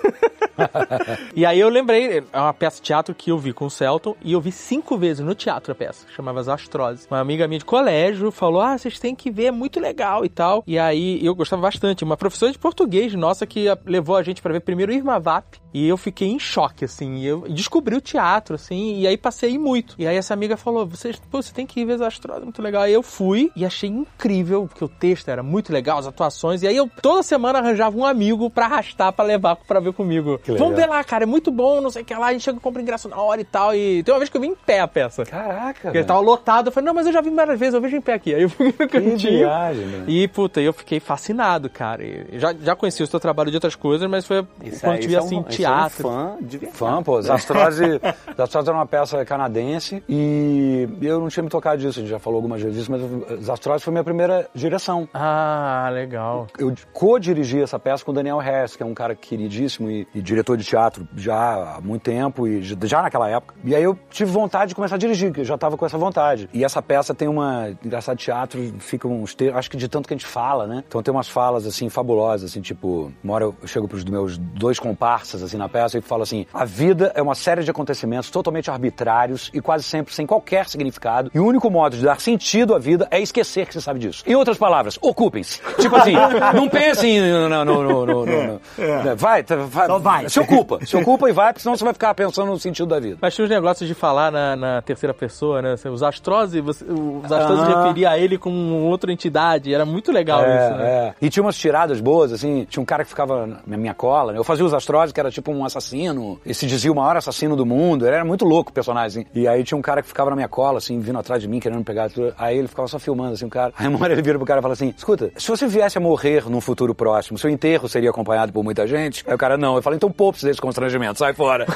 E aí eu lembrei, é uma peça de teatro que eu vi com o Celton e eu vi cinco vezes no teatro a peça, chamava As Astroses. Uma amiga minha de colégio falou: Ah, vocês têm que ver, é muito legal e tal. E aí eu gostava bastante. Uma professora de português nossa que levou a gente pra ver primeiro Irma Vap e eu fiquei em choque, assim. E eu descobri o teatro, assim, e aí passei muito. E aí essa amiga falou: pô, você tem que ir ver As Astroses, muito legal. Aí eu fui e achei incrível, porque o texto era muito legal, as atuações. E aí eu toda semana arranjava um amigo pra arrastar pra levar pra ver comigo. Vamos ver lá, cara, é muito bom, não sei o que lá, a gente chega e compra ingresso na hora e tal. E tem uma vez que eu vi em pé a peça. Caraca, Porque ele velho. tava lotado, eu falei, não, mas eu já vi várias vezes, eu vejo em pé aqui. Aí eu fui no Que cantinho. viagem, né? E, puta, eu fiquei fascinado, cara. E já, já conheci o seu trabalho de outras coisas, mas foi Isso quando tive isso é assim, um- isso é um teatro. fã de verdade. Fã, pô. Zastrose, Zastrose era uma peça canadense e eu não tinha me tocado disso, a gente já falou algumas vezes disso, mas Zastrose foi minha primeira direção. Ah, legal. Eu co-dirigi essa peça com o Daniel Hess, que é um cara queridíssimo e, e diretor de teatro já há muito tempo, e já- naquela época. E aí eu tive vontade de começar a dirigir, que eu já tava com essa vontade. E essa peça tem uma. Engraçado teatro, fica uns textos, acho que de tanto que a gente fala, né? Então tem umas falas assim fabulosas, assim, tipo, uma hora eu chego pros meus dois comparsas assim na peça e falo assim: a vida é uma série de acontecimentos totalmente arbitrários e quase sempre sem qualquer significado. E o único modo de dar sentido à vida é esquecer que você sabe disso. Em outras palavras, ocupem-se. Tipo assim, não pensem no. no, no, no, no- no- Vai, tá, vai, Só vai. Se ocupa. Se ocupa e vai, porque senão você vai ficar pensando no sentido da vida. Mas tinha os negócios de falar na, na terceira pessoa, né? Os astrose, você, os astrose Aham. referia a ele como outra entidade. Era muito legal É, isso, né? é. E tinha umas tiradas boas, assim. Tinha um cara que ficava na minha cola. né? Eu fazia os astroses, que era tipo um assassino. E se dizia o maior assassino do mundo. Ele era muito louco o personagem. assim. E aí tinha um cara que ficava na minha cola, assim, vindo atrás de mim, querendo pegar. tudo. Aí ele ficava só filmando, assim, o cara. Aí uma hora ele vira pro cara e fala assim: Escuta, se você viesse a morrer num futuro próximo, seu enterro seria acompanhado por muita gente? Aí o cara, não. Eu falei, então poupe-se desse constrangimento, sai fora.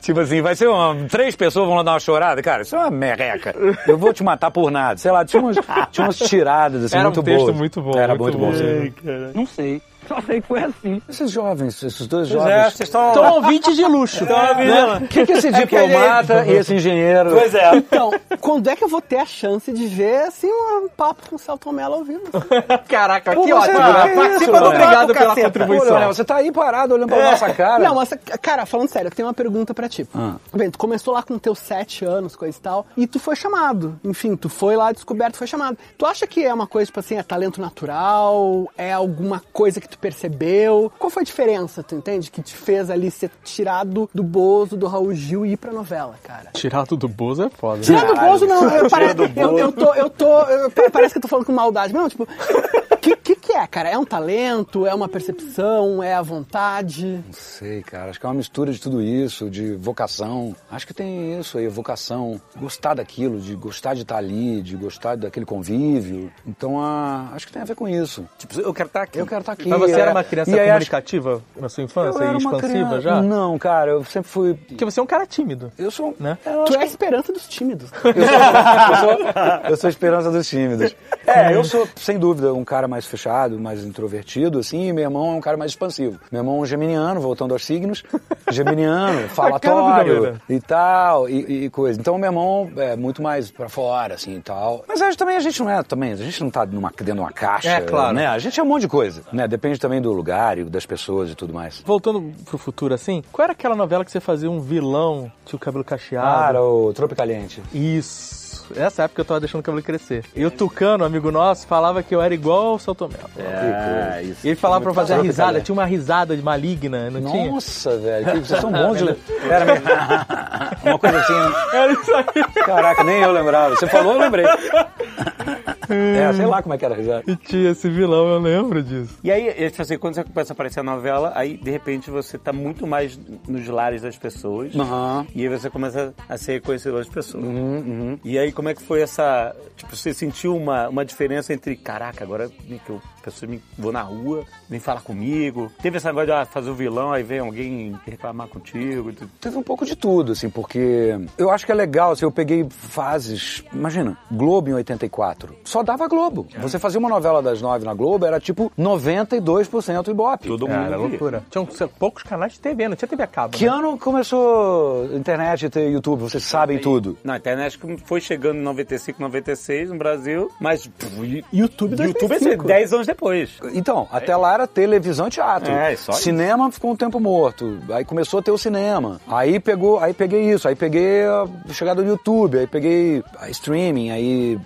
tipo assim, vai ser uma, três pessoas vão lá dar uma chorada. Cara, isso é uma merreca. Eu vou te matar por nada. Sei lá, tinha umas, tinha umas tiradas, assim, Era um muito texto boas. muito bom, Era muito muito, bom. bom. Não sei. Só sei que foi assim. Esses jovens, esses dois Pois jovens. é, vocês estão... Então, ouvintes de luxo. O que, que esse diplomata e esse engenheiro... Pois é. Então, quando é que eu vou ter a chance de ver, assim, um papo com o Celton Mello ao vivo? Caraca, Pô, que você- ótimo. que né? Participa do? Obrigado pela Caceta. Contribuição. Você tá aí parado olhando pra nossa cara. Não, mas, cara, falando sério, eu tenho uma pergunta pra ti. Ah. Bem, tu começou lá com teus sete anos, coisa e tal, e tu foi chamado. Enfim, tu foi lá descoberto, foi chamado. Tu acha que é uma coisa, tipo assim, é talento natural? É alguma coisa que tu percebeu? Qual foi a diferença, tu entende? Que te fez ali ser tirado do Bozo, do Raul Gil e ir pra novela, cara? Tirado do Bozo é foda. Tirando do Bozo, não. Eu, pare- eu, eu tô, eu tô, eu- pa- parece que eu tô falando com maldade. Mas não, tipo, que, que que é, cara? É um talento? É uma percepção? É a vontade? Não sei, cara. Acho que é uma mistura de tudo isso, de vocação. Acho que tem isso aí, vocação. Gostar daquilo, de gostar de estar ali, de gostar daquele convívio. Então, ah, acho que tem a ver com isso. Tipo, eu quero estar aqui. Eu quero estar aqui. Mas você é. era uma criança E aí, acho- comunicativa na sua Eu infância era e uma expansiva criança- já? Não, cara, eu sempre fui. Porque você é um cara tímido. Eu sou. Né? Eu Tu é a esperança dos tímidos. Eu sou, eu sou a esperança dos tímidos. É, eu sou, sem dúvida, um cara mais fechado, mais introvertido, assim, e meu irmão é um cara mais expansivo. Meu irmão é um geminiano, voltando aos signos, geminiano, falatório e tal, e, e coisa. Então, meu irmão é muito mais pra fora, assim, e tal. Mas acho também a gente não é, também, a gente não tá numa, dentro de uma caixa, É, claro. né? A gente é um monte de coisa, né? Depende também do lugar e das pessoas e tudo mais. Voltando pro futuro, assim, qual era aquela novela que você fazia um vilão, tinha o cabelo cacheado? Cara, o Tropicaliente. Isso. Nessa época eu tava deixando o cabelo crescer. E o Tucano, amigo nosso, falava que eu era igual ao Celto Melo. É, isso. E ele falava pra fazer a risada, tinha uma risada de maligna, não tinha? Nossa, velho, vocês são bons de. Era mesmo. Uma coisa assim. né? Era isso aí. Caraca, nem eu lembrava. Você falou, eu lembrei. É, sei lá como é que era a risada. E tinha esse vilão, eu lembro disso. E aí, tipo assim, quando você começa a aparecer a novela, aí de repente você tá muito mais nos lares das pessoas. Aham. E aí você começa a ser reconhecido pelas pessoas. E aí, como é que foi essa. Tipo, você sentiu uma, uma diferença entre, caraca, agora que eu pessoas me, vão na rua, vêm falar comigo. Teve esse negócio de ah, fazer o vilão, aí vem alguém reclamar contigo. Teve um pouco de tudo, assim, porque eu acho que é legal, assim, eu peguei fases, imagina, Globo em 84, só dava Globo. Você fazia uma novela das nove na Globo, era tipo 92% Ibope. Todo mundo era loucura. Tinham poucos canais de TV, não tinha TV a cabo. Que né? ano começou a internet e ter YouTube? Vocês sabem tudo. Na internet foi chegando em 95, 96 no Brasil, mas pff, YouTube YouTube é 2005. 10 anos depois. Então, até lá era televisão e teatro. É, só isso. Cinema ficou um tempo morto. Aí começou a ter o cinema. Aí pegou, aí peguei isso, aí peguei a chegada do YouTube, aí peguei a streaming, aí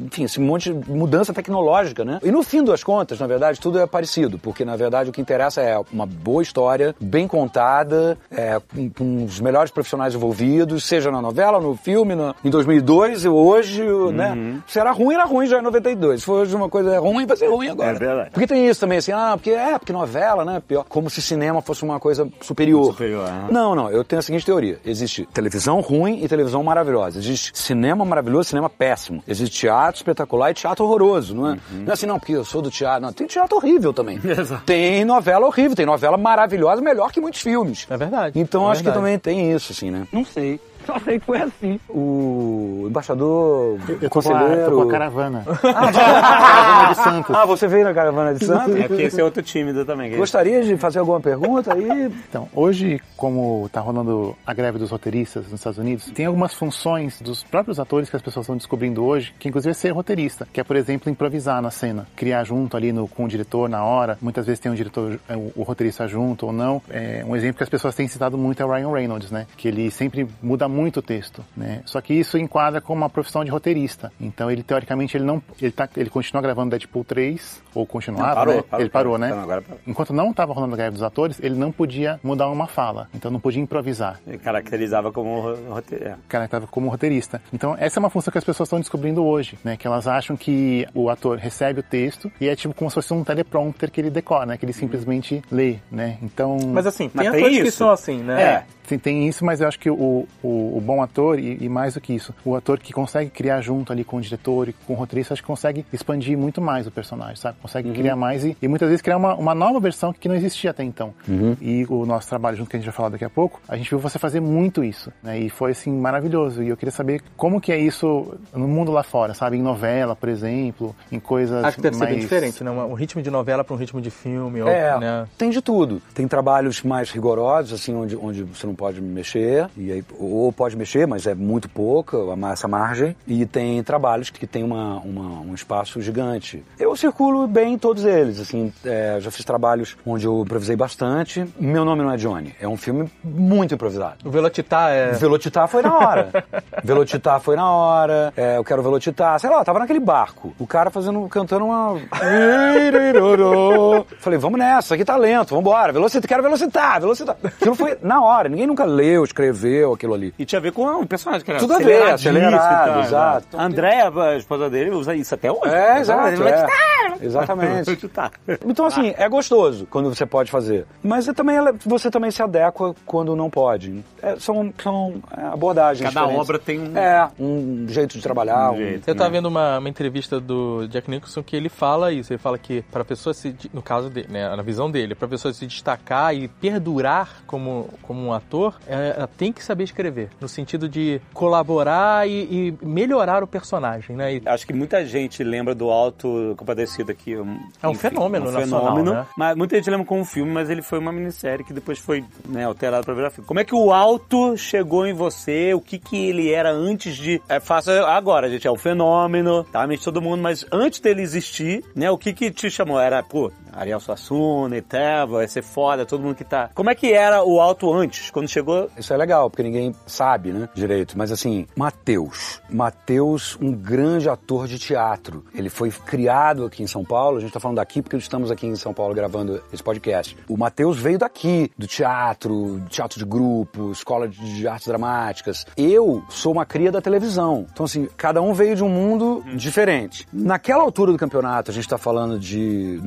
enfim, esse monte de mudança tecnológica, né? E no fim das contas, na verdade, tudo é parecido, porque na verdade o que interessa é uma boa história, bem contada, é, com, com os melhores profissionais envolvidos, seja na novela, no filme, na- em 2002 e hoje, né? Se era ruim, era ruim já em 92. Se for hoje uma coisa ruim, vai ser ruim agora. É verdade. Porque tem isso também, assim, ah, porque é, porque novela, né? Pior. Como se cinema fosse uma coisa superior. Superior. Não, não, eu tenho a seguinte teoria. Existe televisão ruim e televisão maravilhosa. Existe cinema maravilhoso e cinema péssimo. Existe teatro espetacular e teatro horroroso, não é? Não é assim, não, porque eu sou do teatro. Não, tem teatro horrível também. Tem novela horrível, tem novela maravilhosa, melhor que muitos filmes. É verdade. Então é acho que verdade. também tem isso, assim, né? Não sei. Só sei que foi assim. O embaixador, Eu tô com, a, conselheiro... tô com a caravana. caravana de Santos. Ah, você veio na caravana de Santos? É porque esse é outro tímido também. que- Gostaria de fazer alguma pergunta aí? Então, hoje, como está rolando a greve dos roteiristas nos Estados Unidos, tem algumas funções dos próprios atores que as pessoas estão descobrindo hoje, que inclusive é ser roteirista, que é, por exemplo, improvisar na cena, criar junto ali no, com o diretor na hora. Muitas vezes tem um diretor, é, o, o roteirista junto ou não. É, um exemplo que as pessoas têm citado muito é o Ryan Reynolds, né? Que ele sempre muda muito o texto, né? Só que isso enquadra como uma profissão de roteirista. Então, ele teoricamente ele não, ele tá, ele continua gravando Deadpool 3 ou continuava, Não, parou, né? parou, ele parou, parou. né? Então, agora parou. Enquanto não estava rolando a greve dos atores, ele não podia mudar uma fala. Então não podia improvisar. Ele caracterizava como ro- roteiro. é. O cara estava como roteirista. Então essa é uma função que as pessoas estão descobrindo hoje, né? Que elas acham que o ator recebe o texto e é tipo como se fosse um teleprompter que ele decora, né? Que ele simplesmente lê, né? Então... Mas assim, tem Mas tem atores que isso? são assim, né? É. Tem, tem isso, mas eu acho que o, o, o bom ator, e, e mais do que isso, o ator que consegue criar junto ali com o diretor e com o roteirista, acho que consegue expandir muito mais o personagem, sabe? Consegue criar mais e, e muitas vezes criar uma, uma nova versão que não existia até então. E o nosso trabalho junto, que a gente vai falar daqui a pouco, a gente viu você fazer muito isso, né? E foi, assim, maravilhoso. E eu queria saber como que é isso no mundo lá fora, sabe? Em novela, por exemplo, em coisas Acho que deve ser mais... bem diferente, né? Um ritmo de novela para um ritmo de filme. Ou, É, né? tem de tudo. Tem trabalhos mais rigorosos, assim, onde, onde você não pode mexer, e aí, ou pode mexer, mas é muito pouca essa margem. E tem trabalhos que tem uma, uma- um espaço gigante. Eu circulo bem em todos eles, assim, é, já fiz trabalhos onde eu improvisei bastante. Meu nome não é Johnny, é um filme muito improvisado. O Velocitar é... Velocitar foi na hora. Velocitar foi na hora. É, eu quero Velocitar. Sei lá, eu tava naquele barco. O cara fazendo, cantando uma. Falei, vamos nessa, aqui tá lento, vambora. Velocitar, quero Velocitar, Velocitar. Aquilo foi na hora. Ninguém nunca leu, escreveu aquilo ali. E tinha a ver com o personagem, que era Tudo a ver, acelerado, tal, exato. A Andréia, a esposa dele, usa isso até hoje. É, exato. Ele é. vai Exatamente. Então, assim, é gostoso quando você pode fazer. Mas é também, você também se adequa quando não pode. É, são são é, abordagens Cada diferentes. obra tem um... É, um jeito de trabalhar. Um um- jeito. Eu tava vendo uma, uma entrevista do Jack Nicholson que ele fala isso. Ele fala que para pessoa se, no caso dele, né, na visão dele, para pessoa se destacar e perdurar como, como um ator, é, tem que saber escrever, no sentido de colaborar e, e melhorar o personagem, né? E- Acho que muita gente lembra do Alto Compadecido aqui. É um fenômeno nacional, né? Mas muita gente lembra como um filme, mas ele foi uma minissérie que depois foi né, alterado pra virar filme. Como é que o Alto chegou em você? O que que ele era antes de... É fácil agora, gente, é o fenômeno, tá? Mente todo mundo, mas antes dele existir, né? O que que te chamou? Era, pô, Ariel Suassuna e tal, vai ser foda, todo mundo que tá... Como é que era o Alto antes, quando chegou... Isso é legal, porque ninguém sabe, né, direito. Mas assim, Matheus. Matheus, um grande ator de teatro. Ele foi criado aqui em São Paulo. A gente tá falando daqui porque estamos aqui em São Paulo gravando esse podcast. O Matheus veio daqui, do teatro, teatro de grupo, escola de artes dramáticas. Eu sou uma cria da televisão. Então, assim, cada um veio de um mundo diferente. Naquela altura do campeonato, a gente tá falando de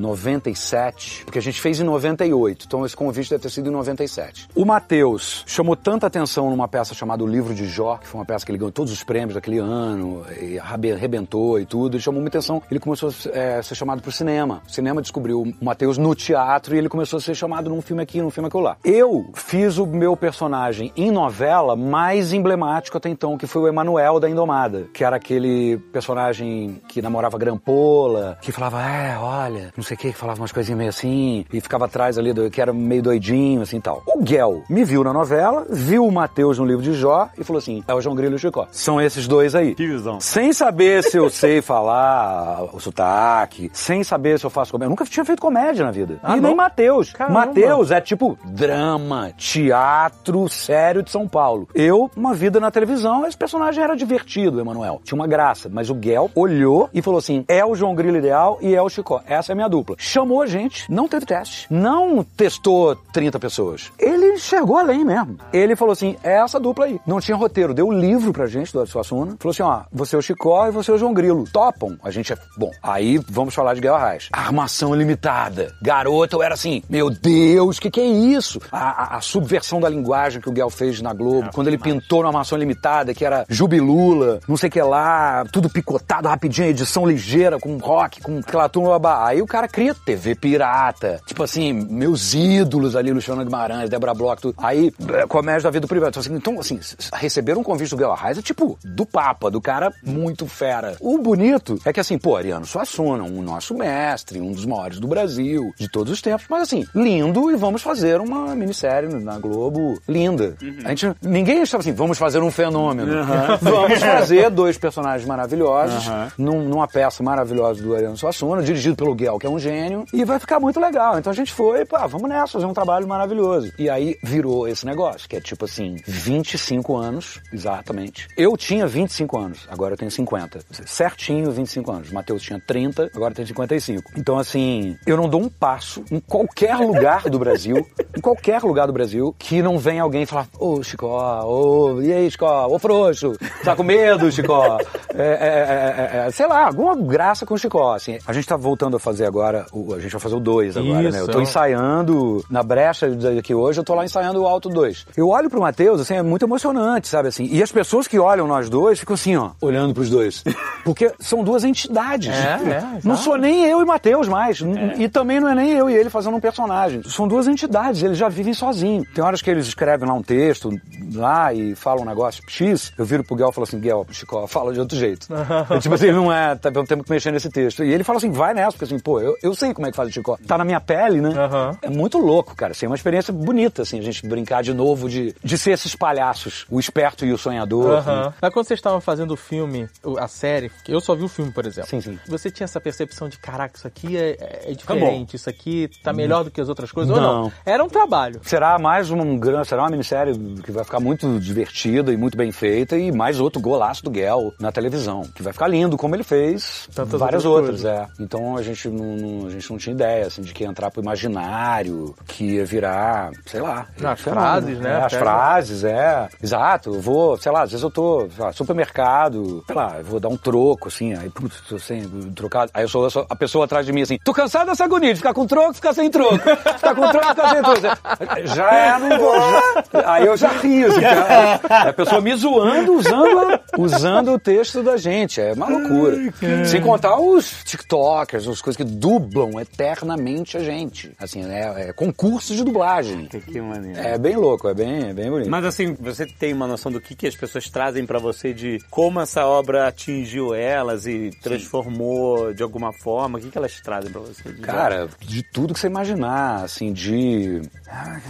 97, porque a gente fez em 98, então esse convite deve ter sido em 97. O Matheus chamou tanta atenção numa peça chamada O Livro de Jó, que foi uma peça que ele ganhou todos os prêmios daquele ano, e arrebentou e tudo, ele chamou muita atenção, ele começou a é, ser chamado pro cinema. O cinema descobriu o Matheus no teatro e ele começou a ser chamado num filme aqui, num filme aqui lá. Eu fiz o meu personagem em novela mais emblemático até então, que foi o Emanuel da Indomada, que era aquele personagem que namorava grampola, que falava, é, olha, não sei o que, que falava umas coisinhas meio assim, e ficava atrás ali, do, que era meio doidinho, assim e tal. O Guel me viu na novela, viu o Matheus no livro de Jó e falou assim, é o João Grilo e o Chicó. São esses dois aí. Que visão. Sem saber se eu sei falar o sotaque, sem saber se eu faço comédia. Eu nunca tinha feito comédia na vida. Ah, e não? nem Matheus. Matheus é tipo drama, teatro sério de São Paulo. Eu, uma vida na televisão, esse personagem era divertido, Emanuel. Tinha uma graça. Mas o Guel olhou e falou assim: é o João Grilo ideal e é o Chicó. Essa é a minha dupla. Chamou a gente, não teve teste, não testou 30 pessoas. Ele enxergou além mesmo. Ele falou assim: é essa dupla aí. Não tinha roteiro, deu o livro pra gente do Suassuna. Falou assim: ó, você é o Chicó e você é o João Grilo. Topam? A gente é. Bom, aí vamos falar de Guel Arraes. Armação limitada. Garota, eu era assim: meu Deus, o que, que é isso? A, a- a subversão da linguagem que o Guel fez na Globo, quando ele pintou na Armação Limitada, que era Jubilula, não sei o que lá, tudo picotado rapidinho, edição ligeira, com rock, com aquela turma. babá. Aí o cara cria TV pirata. Tipo assim, meus ídolos ali, Luciano Guimarães, Débora Bloch, tudo. Aí, é, comédia da vida privada. Então, assim, Então, assim, s- receber um convite do Guel Arraes é tipo, do Papa, do cara muito fera. O bonito é que assim, pô, Ariano Suassuna, um nosso mestre, um dos maiores do Brasil, de todos os tempos, mas assim, lindo e vamos fazer uma minissérie na Globo linda. A gente, ninguém estava assim, vamos fazer um fenômeno. Vamos fazer dois personagens maravilhosos num- numa peça maravilhosa do Ariano Suassuna, dirigido pelo Guel, que é um gênio, e vai ficar muito legal. Então a gente foi, pá, vamos nessa, fazer um trabalho maravilhoso. E aí virou esse negócio, que é tipo assim, 25 anos, exatamente. Eu tinha 25 anos, agora eu tenho 50. Certinho 25 anos. Matheus tinha 30, agora tem 55. Então, assim, eu não dou um passo em qualquer lugar do Brasil, em qualquer lugar do Brasil, que não venha alguém falar, ô Chicó, ô, e aí, Chicó, ô frouxo, tá com medo, Chicó? É, é, é, é, é, sei lá, alguma graça com o Chicó, assim. A gente tá voltando a fazer agora, o- gente vai fazer o 2 agora, né? Eu tô Isso. ensaiando, na brecha daqui hoje, eu tô lá ensaiando o Alto 2. Eu olho pro Matheus, assim, é muito emocionante, sabe, assim. E as pessoas que olham nós dois ficam assim, ó, olhando pros dois. Porque são duas entidades. É, é, Não sou nem eu e Matheus mais. N- E também não é nem eu e ele fazendo um personagem. São duas entidades, eles já vivem sozinhos. Tem horas que eles escrevem lá um texto, lá, e falam um negócio X, eu viro pro Guel e falo assim, Guel, Chico, fala de outro jeito. É, tipo assim, não é, tá, temos que mexer nesse texto. E ele fala assim, vai nessa, porque assim, pô, eu, eu sei como é que faz o Chico. Tá na minha pele, né? Aham. É muito louco, cara. Assim, é uma experiência bonita, assim, a gente brincar de novo de, de ser esses palhaços, o esperto e o sonhador. Aham. Mas quando vocês estavam fazendo o filme, a série, eu só vi o filme, por exemplo. Sim, sim. Você tinha essa percepção de, caraca, isso aqui é, é- é diferente, isso aqui tá melhor do que as outras coisas, ou não? Não. Era um trabalho. Será mais um grande, será uma minissérie que vai ficar muito divertida e muito bem feita e mais outro golaço do Guel na televisão, que vai ficar lindo como ele fez Tantas várias outras outras, é. Então a gente não, não- a gente não tinha ideia assim de que ia entrar pro imaginário, que ia virar, sei lá, As frases, né? É, as frases, é. Exato, eu vou, sei lá, às vezes eu tô, sei lá, supermercado, sei lá, eu vou dar um troco assim, aí putz, tô sem trocado, aí eu sou, eu sou a pessoa atrás de mim assim, tô cansado dessa agonia de ficar com troco, ficar sem troco. Ficar com troco, ficar sem troco. Já é, não vou. já- aí eu já rio, assim, já- é a pessoa me zoando usando, a- usando o texto da gente. É uma loucura. Sem contar os TikTokers, as coisas que dublam eternamente a gente. Assim, é, é concurso de dublagem. Que maneiro. É bem louco, é bem, é bem bonito. Mas assim, você tem uma noção do que, que as pessoas trazem pra você de como essa obra atingiu elas e transformou de alguma forma? O que, que elas trazem pra você? de Cara, de tudo que você imaginar, assim, de.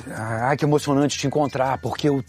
Ai, que emocionante te encontrar, porque eu,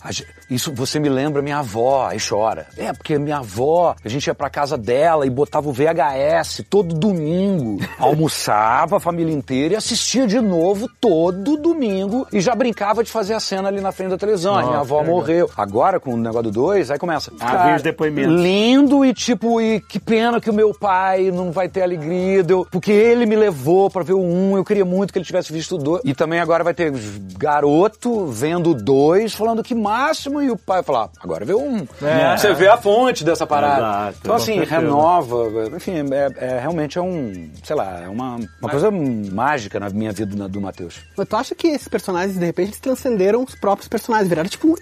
isso você me lembra minha avó, aí chora. É, porque minha avó, a gente ia pra casa dela e botava o VHS todo domingo, almoçava a família inteira e assistia de novo todo domingo e já brincava de fazer a cena ali na frente da televisão. aí minha avó morreu. Agora, com o negócio do dois, aí começa. Ah, cara, vem os depoimentos. lindo e tipo, e que pena que o meu pai não vai ter alegria, deu, porque ele me levou pra ver o um, eu queria muito que ele tivesse visto o dois. E também agora vai ter garoto vendo o dois, falando que máximo, e o pai falar, agora vê o um. É. Você vê a fonte dessa parada. Exato. Então, assim, renova, enfim, é, é- realmente é um, sei lá, é uma, uma coisa mágica na minha vida do Matheus. Mas tu acha que esses personagens, de repente, eles transcenderam os próprios personagens, viraram tipo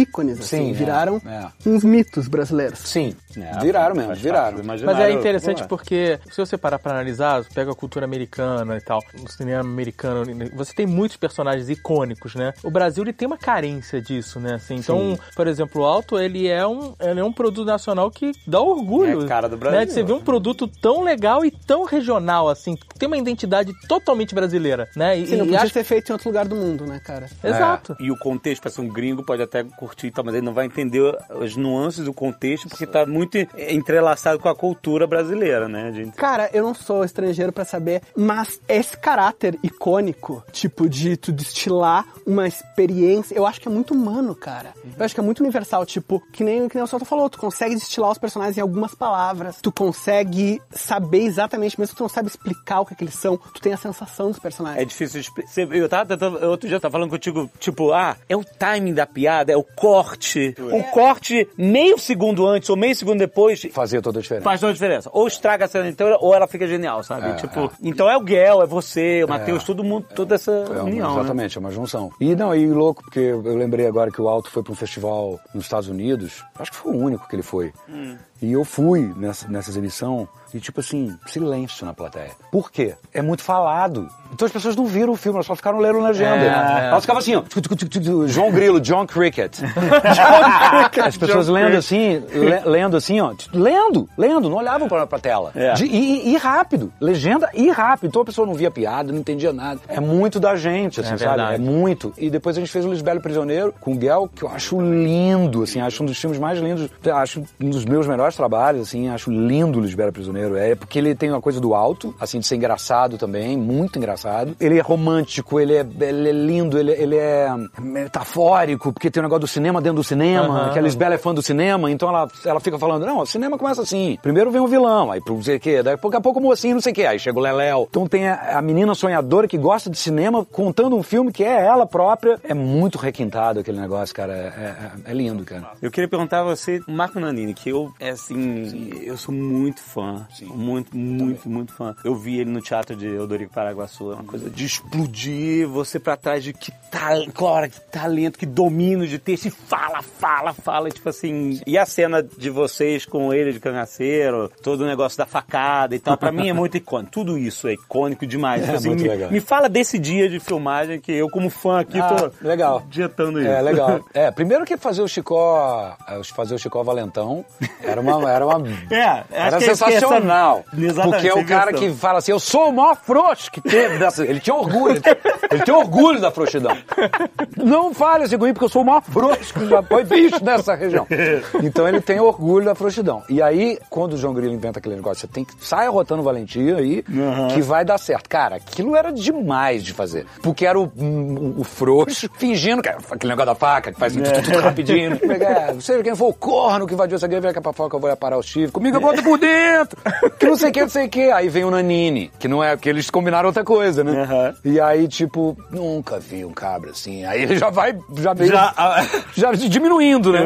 ícones, assim, Sim, é, viraram é. uns mitos brasileiros. Sim, É, viraram mesmo, viraram. Mas é interessante pô, porque, se você parar pra analisar, você pega a cultura americana e tal, o cinema americano, você tem muitos personagens icônicos, né? O Brasil, ele tem uma carência disso, né? Assim, então, por exemplo, o Alto, ele é, um, ele é um produto nacional que dá orgulho. É a cara do Brasil. Né? De você ver um produto tão legal e tão regional, assim, que tem uma identidade totalmente brasileira, né? E, Sim, não e podia acho- ser feito em outro lugar do mundo, né, cara? Exato. E o contexto, para ser um gringo, pode até curtir e tal, mas ele não vai entender as nuances do contexto, porque tá muito entrelaçado com a cultura brasileira, né, gente? Cara, eu não sou estrangeiro pra saber, mas esse caráter icônico, tipo de tu destilar uma experiência, eu acho que é muito humano, cara. Eu acho que é muito universal, tipo, que nem, que nem o Solto falou, tu consegue destilar os personagens em algumas palavras, tu consegue saber exatamente, mesmo que tu não sabe explicar o que, é que eles são, tu tem a sensação dos personagens. É difícil de expli- Você- Eu tava tentando. Outro dia eu tava falando contigo, tipo, ah, é o timing da piada, é o corte. O corte meio segundo antes ou meio segundo depois Fazia toda a diferença. faz toda a diferença. Ou estraga a cena inteira, ou ela fica genial, sabe? tipo, então é o Guel, é você, o Matheus, todo mundo, toda essa É união. né? exatamente, é uma junção. E não, e louco, porque eu lembrei agora que o Alto foi para um festival nos Estados Unidos. Acho que foi o único que ele foi. E eu fui nessa, nessa exibição e, tipo assim, silêncio na plateia. Por quê? É muito falado. Então as pessoas não viram o filme, elas só ficaram lendo legenda. É, é. Elas ficavam assim, ó, João Grilo, John Cricket. John Cricket. As pessoas lendo assim, le- lendo assim, ó, lendo, lendo, não olhavam pra, pra tela. É. De- e, e- e rápido, legenda e rápido. Então a pessoa não via piada, não entendia nada. É muito da gente, assim, É sabe? verdade. É muito. E depois a gente fez o Lisbelo Prisioneiro com o Guel, que eu acho lindo, assim, acho um dos filmes mais lindos, acho um dos meus melhores trabalhos, assim, acho lindo o Lisbelo Prisioneiro. É porque ele tem uma coisa do alto, assim, de ser engraçado também, muito engraçado. Ele é romântico, ele é, ele é lindo, ele, ele é metafórico, porque tem o negócio do cinema dentro do cinema, Aham. que a Lisbela é fã do cinema, então ela, ela fica falando, não, o cinema começa assim, primeiro vem o vilão, aí não sei o quê, daqui a pouco o mocinho, não sei o quê, aí chega o Leléu. Então tem a, a menina sonhadora que gosta de cinema contando um filme que é ela própria. É muito requintado aquele negócio, cara, é, é- é lindo, cara. Eu queria perguntar a você, Marco Nanini, que eu, é assim, eu sou muito fã. Muito, muito, muito fã. Eu vi ele no teatro de Eudorico Paraguaçu, é uma coisa de explodir você pra trás de que talento, Cora, que talento, que domínio de texto, e fala, fala, fala, tipo assim. E a cena de vocês com ele de cangaceiro, todo o negócio da facada e tal, pra mim é muito icônico. Tudo isso é icônico demais. É Tipo assim, muito me, legal. me fala desse dia de filmagem que eu, como fã aqui, Ah, tô legal. dietando isso. É, legal. É, primeiro que fazer o Chicó, é, fazer o Chicó Valentão era uma, era uma É, era é- sensacional. que essa- porque é o cara que fala assim, eu sou o maior frouxo que teve dessa... Ele tinha orgulho, ele tinha orgulho da frouxidão. Não fale assim comigo, porque eu sou o maior frouxo que já foi bicho nessa região. Então ele tem orgulho da frouxidão. E aí, quando o João Grilo inventa aquele negócio, você tem que sair arrotando valentia aí, que vai dar certo. Cara, aquilo era demais de fazer. Porque era o, um, o frouxo fingindo que era aquele negócio da faca, que faz assim, tudo, tudo rapidinho. É, seja quem for o corno que invadiu essa guerra, vem cá pra eu vou parar o chifre. Comigo eu boto por dentro. Que não sei o que, não sei o que. Aí vem o Nanini, que não é, porque eles combinaram outra coisa, né? Aham. E aí, tipo, nunca vi um cabra assim. Aí ele já vai, já vem, Já, ah, já diminuindo, né?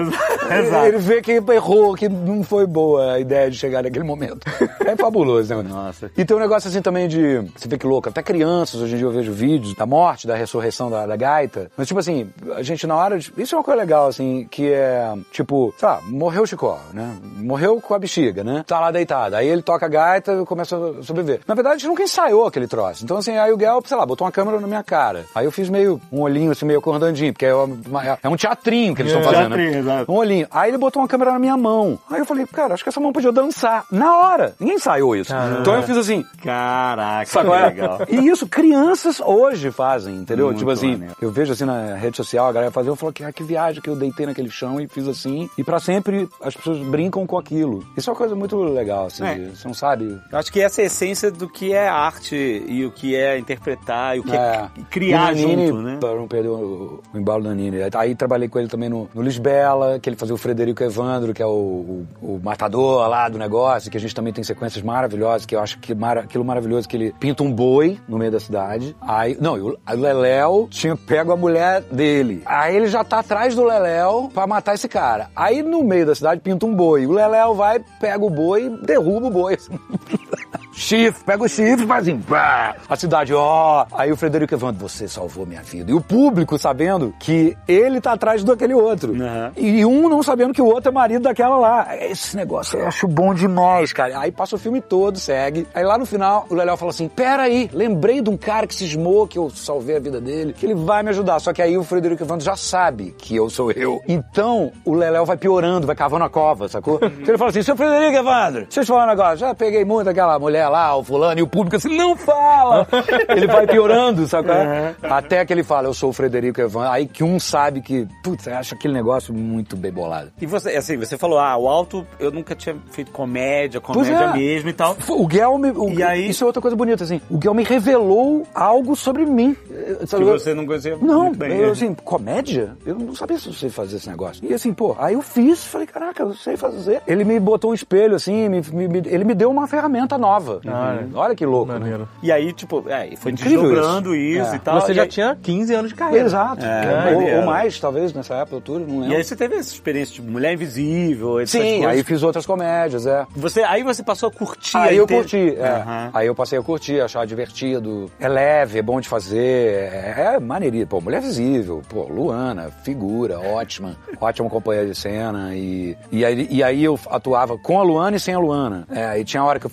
Exato. Ele vê que errou, que não foi boa a ideia de chegar naquele momento. É fabuloso, né? Nossa. E tem um negócio assim também de. Você vê que louco, até crianças, hoje em dia eu vejo vídeos da morte, da ressurreição da, da gaita. Mas, tipo assim, a gente na hora de. Isso é uma coisa legal, assim, que é. Tipo, sei lá, morreu o Chicó, né? Morreu com a bexiga, né? Tá lá deitado. Aí ele toca a gaita e começa a sobreviver. Na verdade, a gente nunca ensaiou aquele troço. Então, assim, aí o Guel, sei lá, botou uma câmera na minha cara. Aí eu fiz meio um olhinho, assim, meio acordandinho, porque é, uma- é um teatrinho que eles estão fazendo. teatrinho, né? exato. Um olhinho. Aí ele botou uma câmera na minha mão. Aí eu falei, cara, acho que essa mão podia dançar. Na hora. Ninguém ensaiou isso. Então eu fiz assim. Caraca, Sabe é? legal. E isso crianças hoje fazem, entendeu? Muito tipo assim, maneiro. eu vejo assim na rede social, a galera fazendo, eu falo que, ah, que viagem que eu deitei naquele chão e fiz assim. E pra sempre as pessoas brincam com aquilo. Isso é uma coisa muito legal, assim, É. você não sabe. Eu acho que essa é a essência do que é arte e o que é interpretar e o que é, criar E o Nanini, junto, né? Pra não perder o, o embalo do Nanini. Aí trabalhei com ele também no, no Lisbela, que ele fazia o Frederico Evandro, que é o, o, o matador lá do negócio, que a gente também tem sequências maravilhosas, que eu acho que mara, aquilo maravilhoso que ele pinta um boi no meio da cidade. Aí, não, o Leléu tinha pego a mulher dele. Aí ele já tá atrás do Leléu pra matar esse cara. Aí no meio da cidade pinta um boi. O Leléu vai, pega o boi, derruba o boi. chifre, pega o chifre, faz assim, pá. a cidade, ó. Aí o Frederico Evandro, você salvou minha vida. E o público sabendo que ele tá atrás do aquele outro. Uhum. E um não sabendo que o outro é marido daquela lá. Esse negócio eu acho bom demais, cara. Aí passa o filme todo, segue. Aí lá no final, o Leléo fala assim: Pera aí, lembrei de um cara que cismou que eu salvei a vida dele, que ele vai me ajudar. Só que aí o Frederico Evandro já sabe que eu sou eu. Então o Leléo vai piorando, vai cavando a cova, sacou? Então ele fala assim: Seu Frederico Evandro, deixa eu te falar um negócio. Já peguei muito aquela mulher lá, o fulano, e o público assim: Não fala! ele vai piorando, sacou? Até que ele fala: Eu sou o Frederico Evandro. Aí que um sabe que, putz, acha aquele negócio muito bem bolado. E você, assim, você falou, ah, o alto, eu nunca tinha feito comédia, Pois comédia é. mesmo e tal. O Guel me. o- E aí- Isso é outra coisa bonita, assim. O Guel me revelou algo sobre mim. Eh, sabe? Que você não conhecia Não, muito bem. eu, né? assim, comédia? Eu não sabia se eu sei fazer esse negócio. E assim, pô, aí eu fiz, falei, caraca, eu sei fazer. Ele me botou um espelho, assim, me- me- ele me deu uma ferramenta nova. Uhum. Olha que louco. né? Maneiro. E aí, tipo, é, e foi Incrível desdobrando isso, isso. É. e tal. Você e já aí, tinha 15 anos de carreira. Exato. É, ou, ou mais, talvez, nessa época, altura, não E lembro. aí você teve essa experiência, tipo, Mulher Invisível, essas Sim, coisas. aí fiz outras comédias, é. Você, aí você passou a curtir. Aí eu inte- curti, é. Aham. Aí eu passei a curtir, achar divertido. É leve, é bom de fazer, é, é maneirinho. Pô, Mulher Visível, pô, Luana, figura, ótima, ótima companhia de cena. E, e, aí, e aí eu atuava com a Luana e sem a Luana. É, aí tinha hora que eu,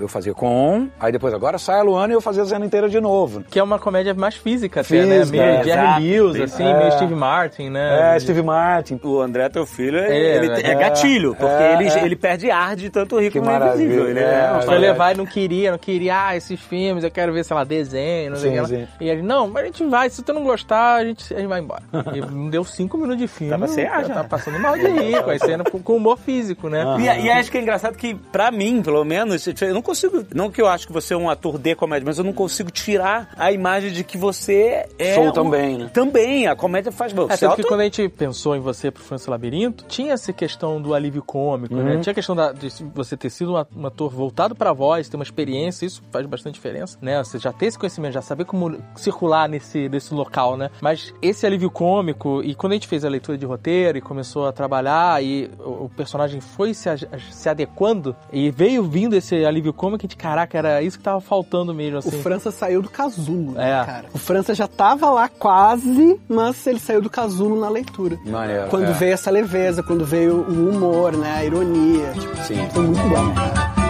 eu fazia com, aí depois agora sai a Luana e eu fazia a cena inteira de novo. Que é uma comédia mais física, até, Física, né? Meio é, Jerry. Lewis, assim, É. meio Steve Martin, né? É, Steve Martin. O André, teu filho, é, ele, é, é, gatilho, porque é, ele, é. ele perde ar de tanto Mulher maravilha, Invisível. Ele é, é, foi levar e não queria, não queria, ah, esses filmes, eu quero ver, sei lá, desenho, não sei o que. E ele, não, mas a gente vai, se tu não gostar, a gente, a gente vai embora. E não deu cinco minutos de filme. Tava sem ar já. Tava passando mal de rir, com a cena com, com humor físico, né? E, e acho que é engraçado que, pra mim, pelo menos, eu não consigo. Não que eu acho que você é um ator de comédia, mas eu não consigo tirar a imagem de que você é. Sou um- também, né? Também, a comédia faz. Bom, É, você é que quando a gente pensou em você pro França Labirinto, tinha essa questão do alívio cômico, né? Tinha a questão da- de você ter sido um, ator voltado pra voz, ter uma experiência, isso faz bastante diferença, né? Você já ter esse conhecimento, já saber como circular nesse, nesse local, né? Mas esse alívio cômico, e quando a gente fez a leitura de roteiro e começou a trabalhar, e o, o personagem foi se, se adequando, e veio vindo esse alívio cômico, a gente, caraca, era isso que tava faltando mesmo, O assim. França saiu do casulo, né, É. cara? O França já tava lá quase, mas ele saiu do casulo na leitura. Maneiro, Quando é. veio essa leveza, quando veio o humor, né? A ironia. Tipo, Sim. foi muito bom.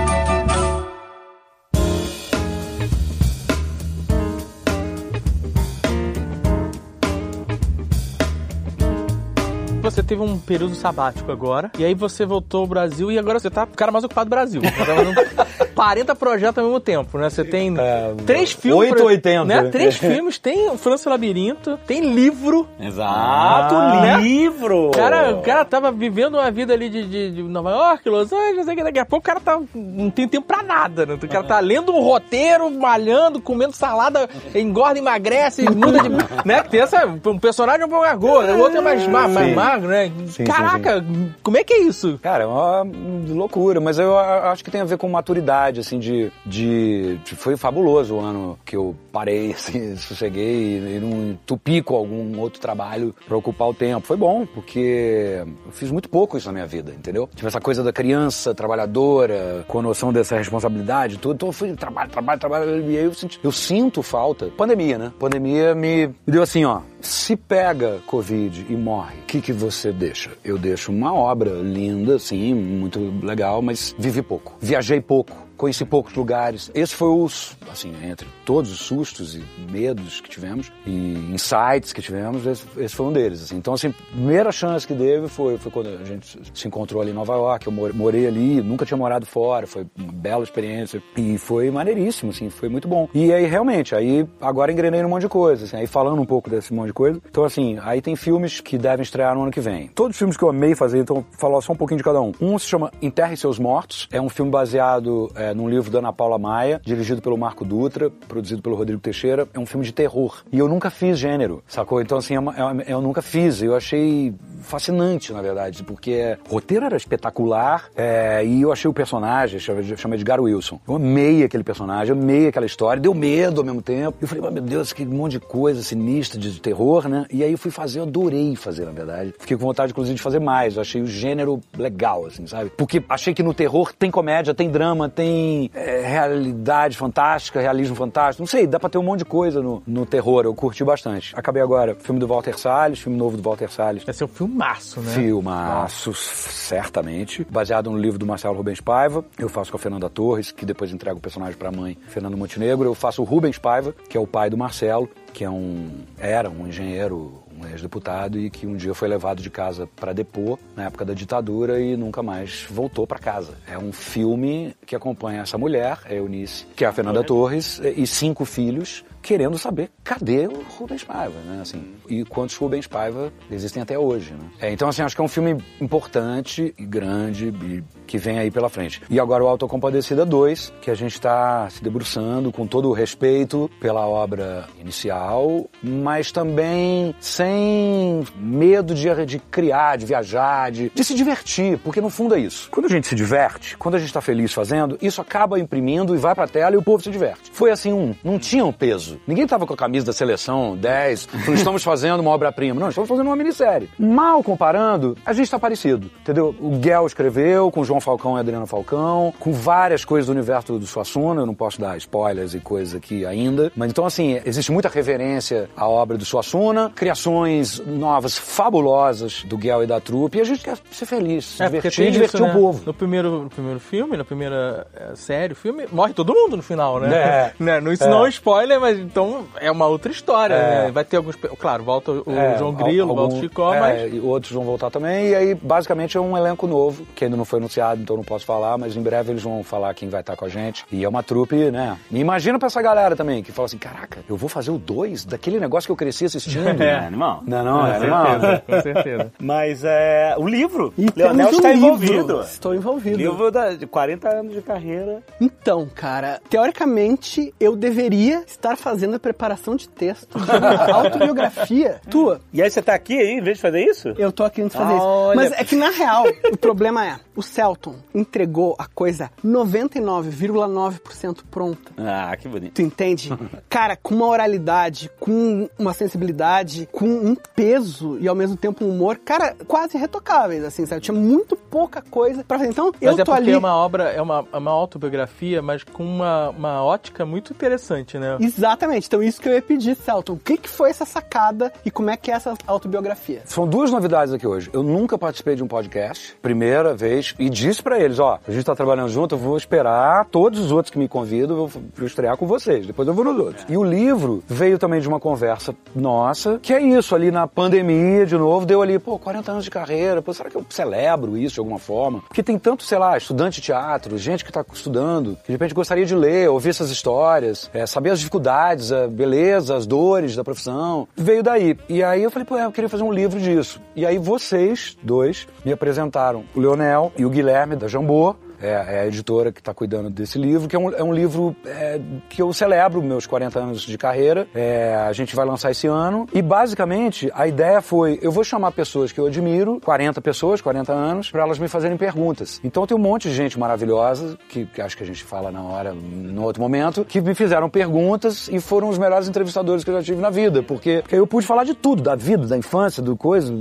Você teve um período sabático agora, e aí você voltou ao Brasil e agora você tá o cara mais ocupado do Brasil. Você tá fazendo 40 projetos ao mesmo tempo, né? Você tem É, três filmes. 8 ou 80, Né? né? Três filmes, tem o França Labirinto, tem livro. Exato, né? livro! O cara, o cara tava vivendo uma vida ali de, de, de Nova York, Los Angeles, sei que daqui a pouco o cara tá, não tem tempo pra nada, né? O cara tá lendo um roteiro, malhando, comendo salada, engorda, emagrece, muda de. né? Tem essa. Um personagem é um pouco gordo, o outro é mais, ma- mais magro, né? sim, Caraca, como é que é isso? Cara, é uma loucura, mas eu acho que tem a ver com maturidade, assim, de, de, de- Foi fabuloso o ano que eu parei, assim, sosseguei e não entupi com algum outro trabalho pra ocupar o tempo. Foi bom, porque eu fiz muito pouco isso na minha vida, entendeu? Tipo, essa coisa da criança trabalhadora, com a noção dessa responsabilidade, tudo. Então eu fui trabalho, trabalho, trabalho, e aí eu, senti- eu sinto falta. Pandemia, né? Pandemia me, me deu assim, ó. Se pega Covid e morre, o que, que você deixa? Eu deixo uma obra linda, sim, muito legal, mas vivi pouco. Viajei pouco. Conheci poucos lugares. Esse foi os, assim, entre todos os sustos e medos que tivemos e insights que tivemos, esse, esse foi um deles. Assim. Então, assim, a primeira chance que teve foi, foi quando a gente se encontrou ali em Nova York. Eu more- morei ali, nunca tinha morado fora, foi uma bela experiência e foi maneiríssimo, assim, foi muito bom. E aí, realmente, aí agora engrenei num monte de coisa, assim, aí falando um pouco desse monte de coisa. Então, assim, aí tem filmes que devem estrear no ano que vem. Todos os filmes que eu amei fazer, então, falar só um pouquinho de cada um. Um se chama Enterre Seus Mortos, é um filme baseado é, é, num livro da Ana Paula Maia, dirigido pelo Marco Dutra, produzido pelo Rodrigo Teixeira. É um filme de terror. E eu nunca fiz gênero, sacou? Então, assim, é é eu nunca fiz. Eu achei fascinante, na verdade, porque o roteiro era espetacular é, e eu achei o personagem, chama de, Wilson. Eu amei aquele personagem, amei aquela história, deu medo ao mesmo tempo. Eu falei, "Ah, meu Deus, que monte de coisa sinistra, de terror, né? E aí eu fui fazer, eu adorei fazer, na verdade. Fiquei com vontade, inclusive, de fazer mais. Eu achei o gênero legal, assim, sabe? Porque achei que no terror tem comédia, tem drama, tem é, realidade fantástica, realismo fantástico. Não sei, dá pra ter um monte de coisa no, no terror. Eu curti bastante. Acabei agora, filme do Walter Salles, filme novo do Walter Salles. Vai ser um filmaço, né? Filmaço, certamente. Baseado no livro do Marcelo Rubens Paiva. Eu faço com a Fernanda Torres, que depois entrega o personagem pra mãe, Fernando Montenegro. Eu faço o Rubens Paiva, que é o pai do Marcelo, que é um era um engenheiro, um ex-deputado e que um dia foi levado de casa para depor na época da ditadura e nunca mais voltou para casa. É um filme que acompanha essa mulher, a Eunice, que é a Fernanda Torres, e cinco filhos querendo saber cadê o Rubens Paiva, né? Assim, e quantos Rubens Paiva existem até hoje, né? É, então, assim, acho que é um filme importante e grande e que vem aí pela frente. E agora o Autocompadecida 2, que a gente está se debruçando com todo o respeito pela obra inicial, mas também sem medo de, de criar, de viajar, de, de se divertir, porque no fundo é isso. Quando a gente se diverte, quando a gente está feliz fazendo, isso acaba imprimindo e vai pra tela e o povo se diverte. Foi assim um, não tinha um peso. Ninguém tava com a camisa da seleção 10, não estamos fazendo uma obra-prima, não, estamos fazendo uma minissérie. Mal comparando, a gente tá parecido, entendeu? O Guel escreveu com João Falcão e Adriana Falcão, com várias coisas do universo do Suassuna, eu não posso dar spoilers e coisas aqui ainda, mas então assim, existe muita reverência à obra do Suassuna, criações novas, fabulosas do Guel e da trupe, e a gente quer ser feliz, se É, divertir e divertir isso, o né? povo. No primeiro, no primeiro filme, na primeira eh, série, filme, morre todo mundo no final, né? É. né? Não, Isso É. não é um spoiler, mas então é uma outra história, É. né? Vai ter alguns... Claro, volta o É, João Grilo, al- volta o algum- Chicó, é, mas... E outros vão voltar também. E aí, basicamente, é um elenco novo, que ainda não foi anunciado, então não posso falar, mas em breve eles vão falar quem vai estar com a gente. E é uma trupe, né? E imagina pra essa galera também, que fala assim: caraca, eu vou fazer o 2 daquele negócio que eu cresci assistindo. É, animal. Não, não, é Com animal. certeza, com certeza. Mas é. O livro. E Leonel um está livro. envolvido. Estou envolvido. Livro da- de 40 anos de carreira. Então, cara, teoricamente eu deveria estar fazendo a preparação de texto de uma autobiografia tua. E aí você tá aqui aí, em vez de fazer isso? Eu tô aqui antes de fazer isso. Olha. Mas é que, na real, o problema é, o Celton entregou a coisa 99,9% pronta. Ah, que bonito. Tu entende? Cara, com uma oralidade, com uma sensibilidade, com um peso e ao mesmo tempo um humor, cara, quase retocáveis, assim, sabe? Tinha muito pouca coisa pra fazer. Então, Mas eu é tô porque ali. é uma obra, é uma, é uma autobiografia, mas com uma, uma ótica muito interessante, né? Exatamente. Então, isso que eu ia pedir, Celton. O que, que foi essa sacada e como é que é essa autobiografia? São duas novidades aqui hoje. Eu nunca participei de um podcast, primeira vez, e disse pra eles, ó, a gente tá trabalhando junto, eu vou esperar todos os outros que me convidam, eu vou estrear com vocês, depois eu vou nos outros. E o livro veio também de uma conversa nossa, que é isso, ali na pandemia, de novo, deu ali, pô, 40 anos de carreira, pô, será que eu celebro isso de alguma forma? Porque tem tanto, sei lá, estudante de teatro, gente que tá estudando, que de repente gostaria de ler, ouvir essas histórias, é, saber as dificuldades, a beleza, as dores da profissão. Veio daí. E aí eu falei, pô, eu queria fazer um livro disso. E aí vocês, dois, me apresentaram o Leonel e o Guilherme da Jambô, é, é a editora que está cuidando desse livro, que é um, é um livro é, que eu celebro meus 40 anos de carreira. É, a gente vai lançar esse ano. E basicamente a ideia foi: eu vou chamar pessoas que eu admiro, 40 pessoas, 40 anos, para elas me fazerem perguntas. Então tem um monte de gente maravilhosa, que, que acho que a gente fala na hora, no outro momento, que me fizeram perguntas e foram os melhores entrevistadores que eu já tive na vida. Porque, eu pude falar de tudo, da vida, da infância, do coisa,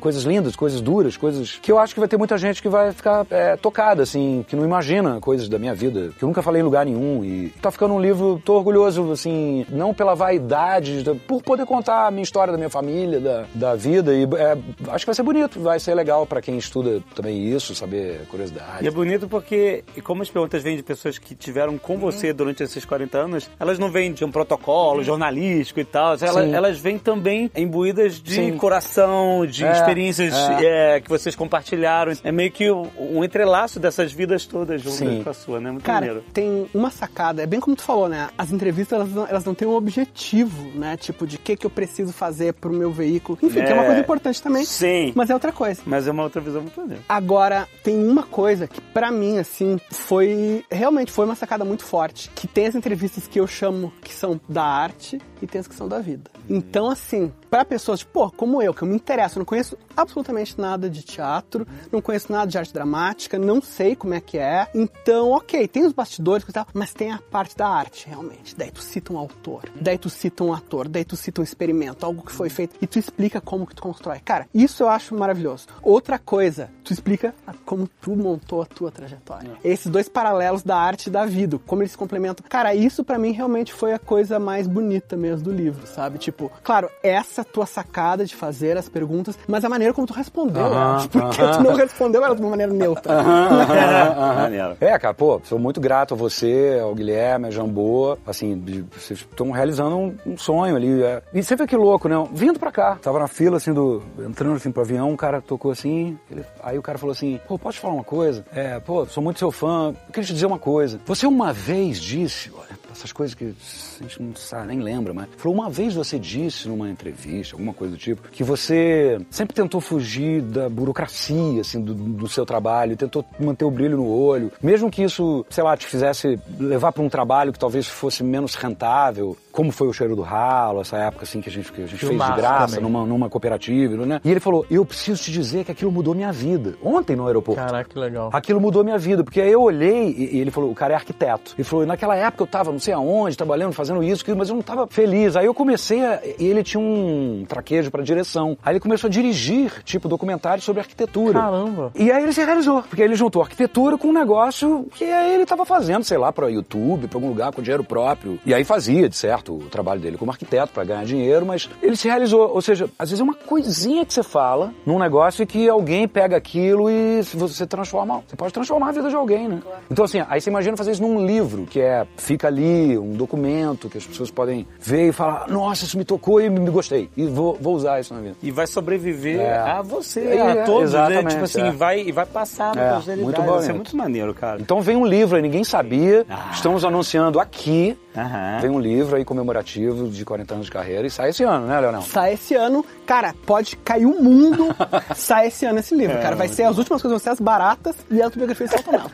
coisas lindas, coisas duras, coisas que eu acho que vai ter muita gente que vai ficar é, tocada, assim, que não imagina coisas da minha vida, que eu nunca falei em lugar nenhum. E tá ficando um livro, tô orgulhoso, assim, não pela vaidade, da- por poder contar a minha história da minha família, da, da vida. E é, acho que vai ser bonito, vai ser legal pra quem estuda também isso, saber curiosidade. E é bonito porque, como as perguntas vêm de pessoas que tiveram com você durante esses 40 anos, elas não vêm de um protocolo jornalístico e tal, elas, elas vêm também imbuídas de Sim. coração, de É, experiências é. é, que vocês compartilharam. É meio que um entrelaço dessas vidas todas juntas Sim. com a sua, né? Muito Cara, maneiro. tem uma sacada, é bem como tu falou, né? As entrevistas, elas não, elas não têm um objetivo, né? Tipo, de que que eu preciso fazer pro meu veículo. Enfim, que é uma É. coisa importante também. Sim. Mas é outra coisa. Mas é uma outra visão muito maneira. Agora, tem uma coisa que pra mim, assim, foi... Realmente foi uma sacada muito forte. Que tem as entrevistas que eu chamo que são da arte e tem as que são da vida. Então, assim, pra pessoas, tipo, pô, como eu, que eu me interesso, não conheço absolutamente nada de teatro, não conheço nada de arte dramática, não sei como é que é. Então, ok, tem os bastidores mas tem a parte da arte, realmente. Daí tu cita um autor, daí tu cita um ator, daí tu cita um experimento, algo que foi feito, e tu explica como que tu constrói. Cara, isso eu acho maravilhoso. Outra coisa, tu explica a- como tu montou a tua trajetória. Esses dois paralelos da arte e da vida, como eles se complementam. Cara, isso pra mim realmente foi a coisa mais bonita mesmo do livro, sabe? Tipo, claro, essa tua sacada de fazer as perguntas, mas a maneira como tu respondeu, eu Aham, acho, porque tu não respondeu ela de uma maneira neutra. Maneiro. É, cara, pô, sou muito grato a você, ao Guilherme, a Jambô, assim, de- vocês estão realizando um, um sonho ali. é. E você vê que louco, né? Vindo pra cá, tava na fila, assim, do, entrando assim pro avião, um cara tocou assim, ele- aí o cara falou assim, pô, posso te falar uma coisa? É, pô, sou muito seu fã, queria te dizer uma coisa. Você uma vez disse, olha, essas coisas que a gente não sabe, nem lembra, mas falou, uma vez você disse numa entrevista, alguma coisa do tipo, que você sempre tentou fugir da burocracia, assim, do, do seu trabalho, tentou manter o brilho no olho, mesmo que isso, sei lá, te fizesse levar para um trabalho que talvez fosse menos rentável, como foi o cheiro do ralo, essa época assim que a gente, que a gente fez de graça também. numa, numa cooperativa, né? E ele falou, eu preciso te dizer que aquilo mudou minha vida. Ontem no aeroporto. Caraca, que legal. Aquilo mudou minha vida, porque aí eu olhei e, e ele falou, o cara é arquiteto. Ele falou, naquela época eu tava não sei aonde, trabalhando, fazendo isso, aquilo, mas eu não tava feliz. Aí eu comecei a, e ele tinha um traquejo pra direção. Aí ele começou a dirigir, tipo, documentários sobre arquitetura. Caramba. E aí ele se realizou, porque ele juntou arquitetura com um negócio que aí ele tava fazendo, sei lá, pra YouTube, pra algum lugar com dinheiro próprio. E aí fazia, de certo, o trabalho dele como arquiteto pra ganhar dinheiro, mas ele se realizou. Ou seja, às vezes é uma coisinha que você fala num negócio e que alguém pega aquilo e você transforma. Você pode transformar a vida de alguém, né? Então, assim, aí você imagina fazer isso num livro, que é, fica ali, um documento que as pessoas podem ver e falar, nossa, isso me tocou e me gostei. E vou, vou usar isso na vida. E vai sobreviver É. a você, É, a todos, né? exatamente, Tipo assim, é. vai, e vai passar na É, posteridade. muito Vai ser bonito. muito maneiro, cara. Então vem um livro aí, ninguém sabia. Ah. Estamos anunciando aqui. Aham. Vem um livro aí comemorativo de 40 anos de carreira e sai esse ano, né, Leonel? Sai esse ano, cara, pode cair o mundo, sai esse ano esse livro, É, cara. Vai ser as últimas coisas, vão ser as baratas e a autobiografia de Celton Mello.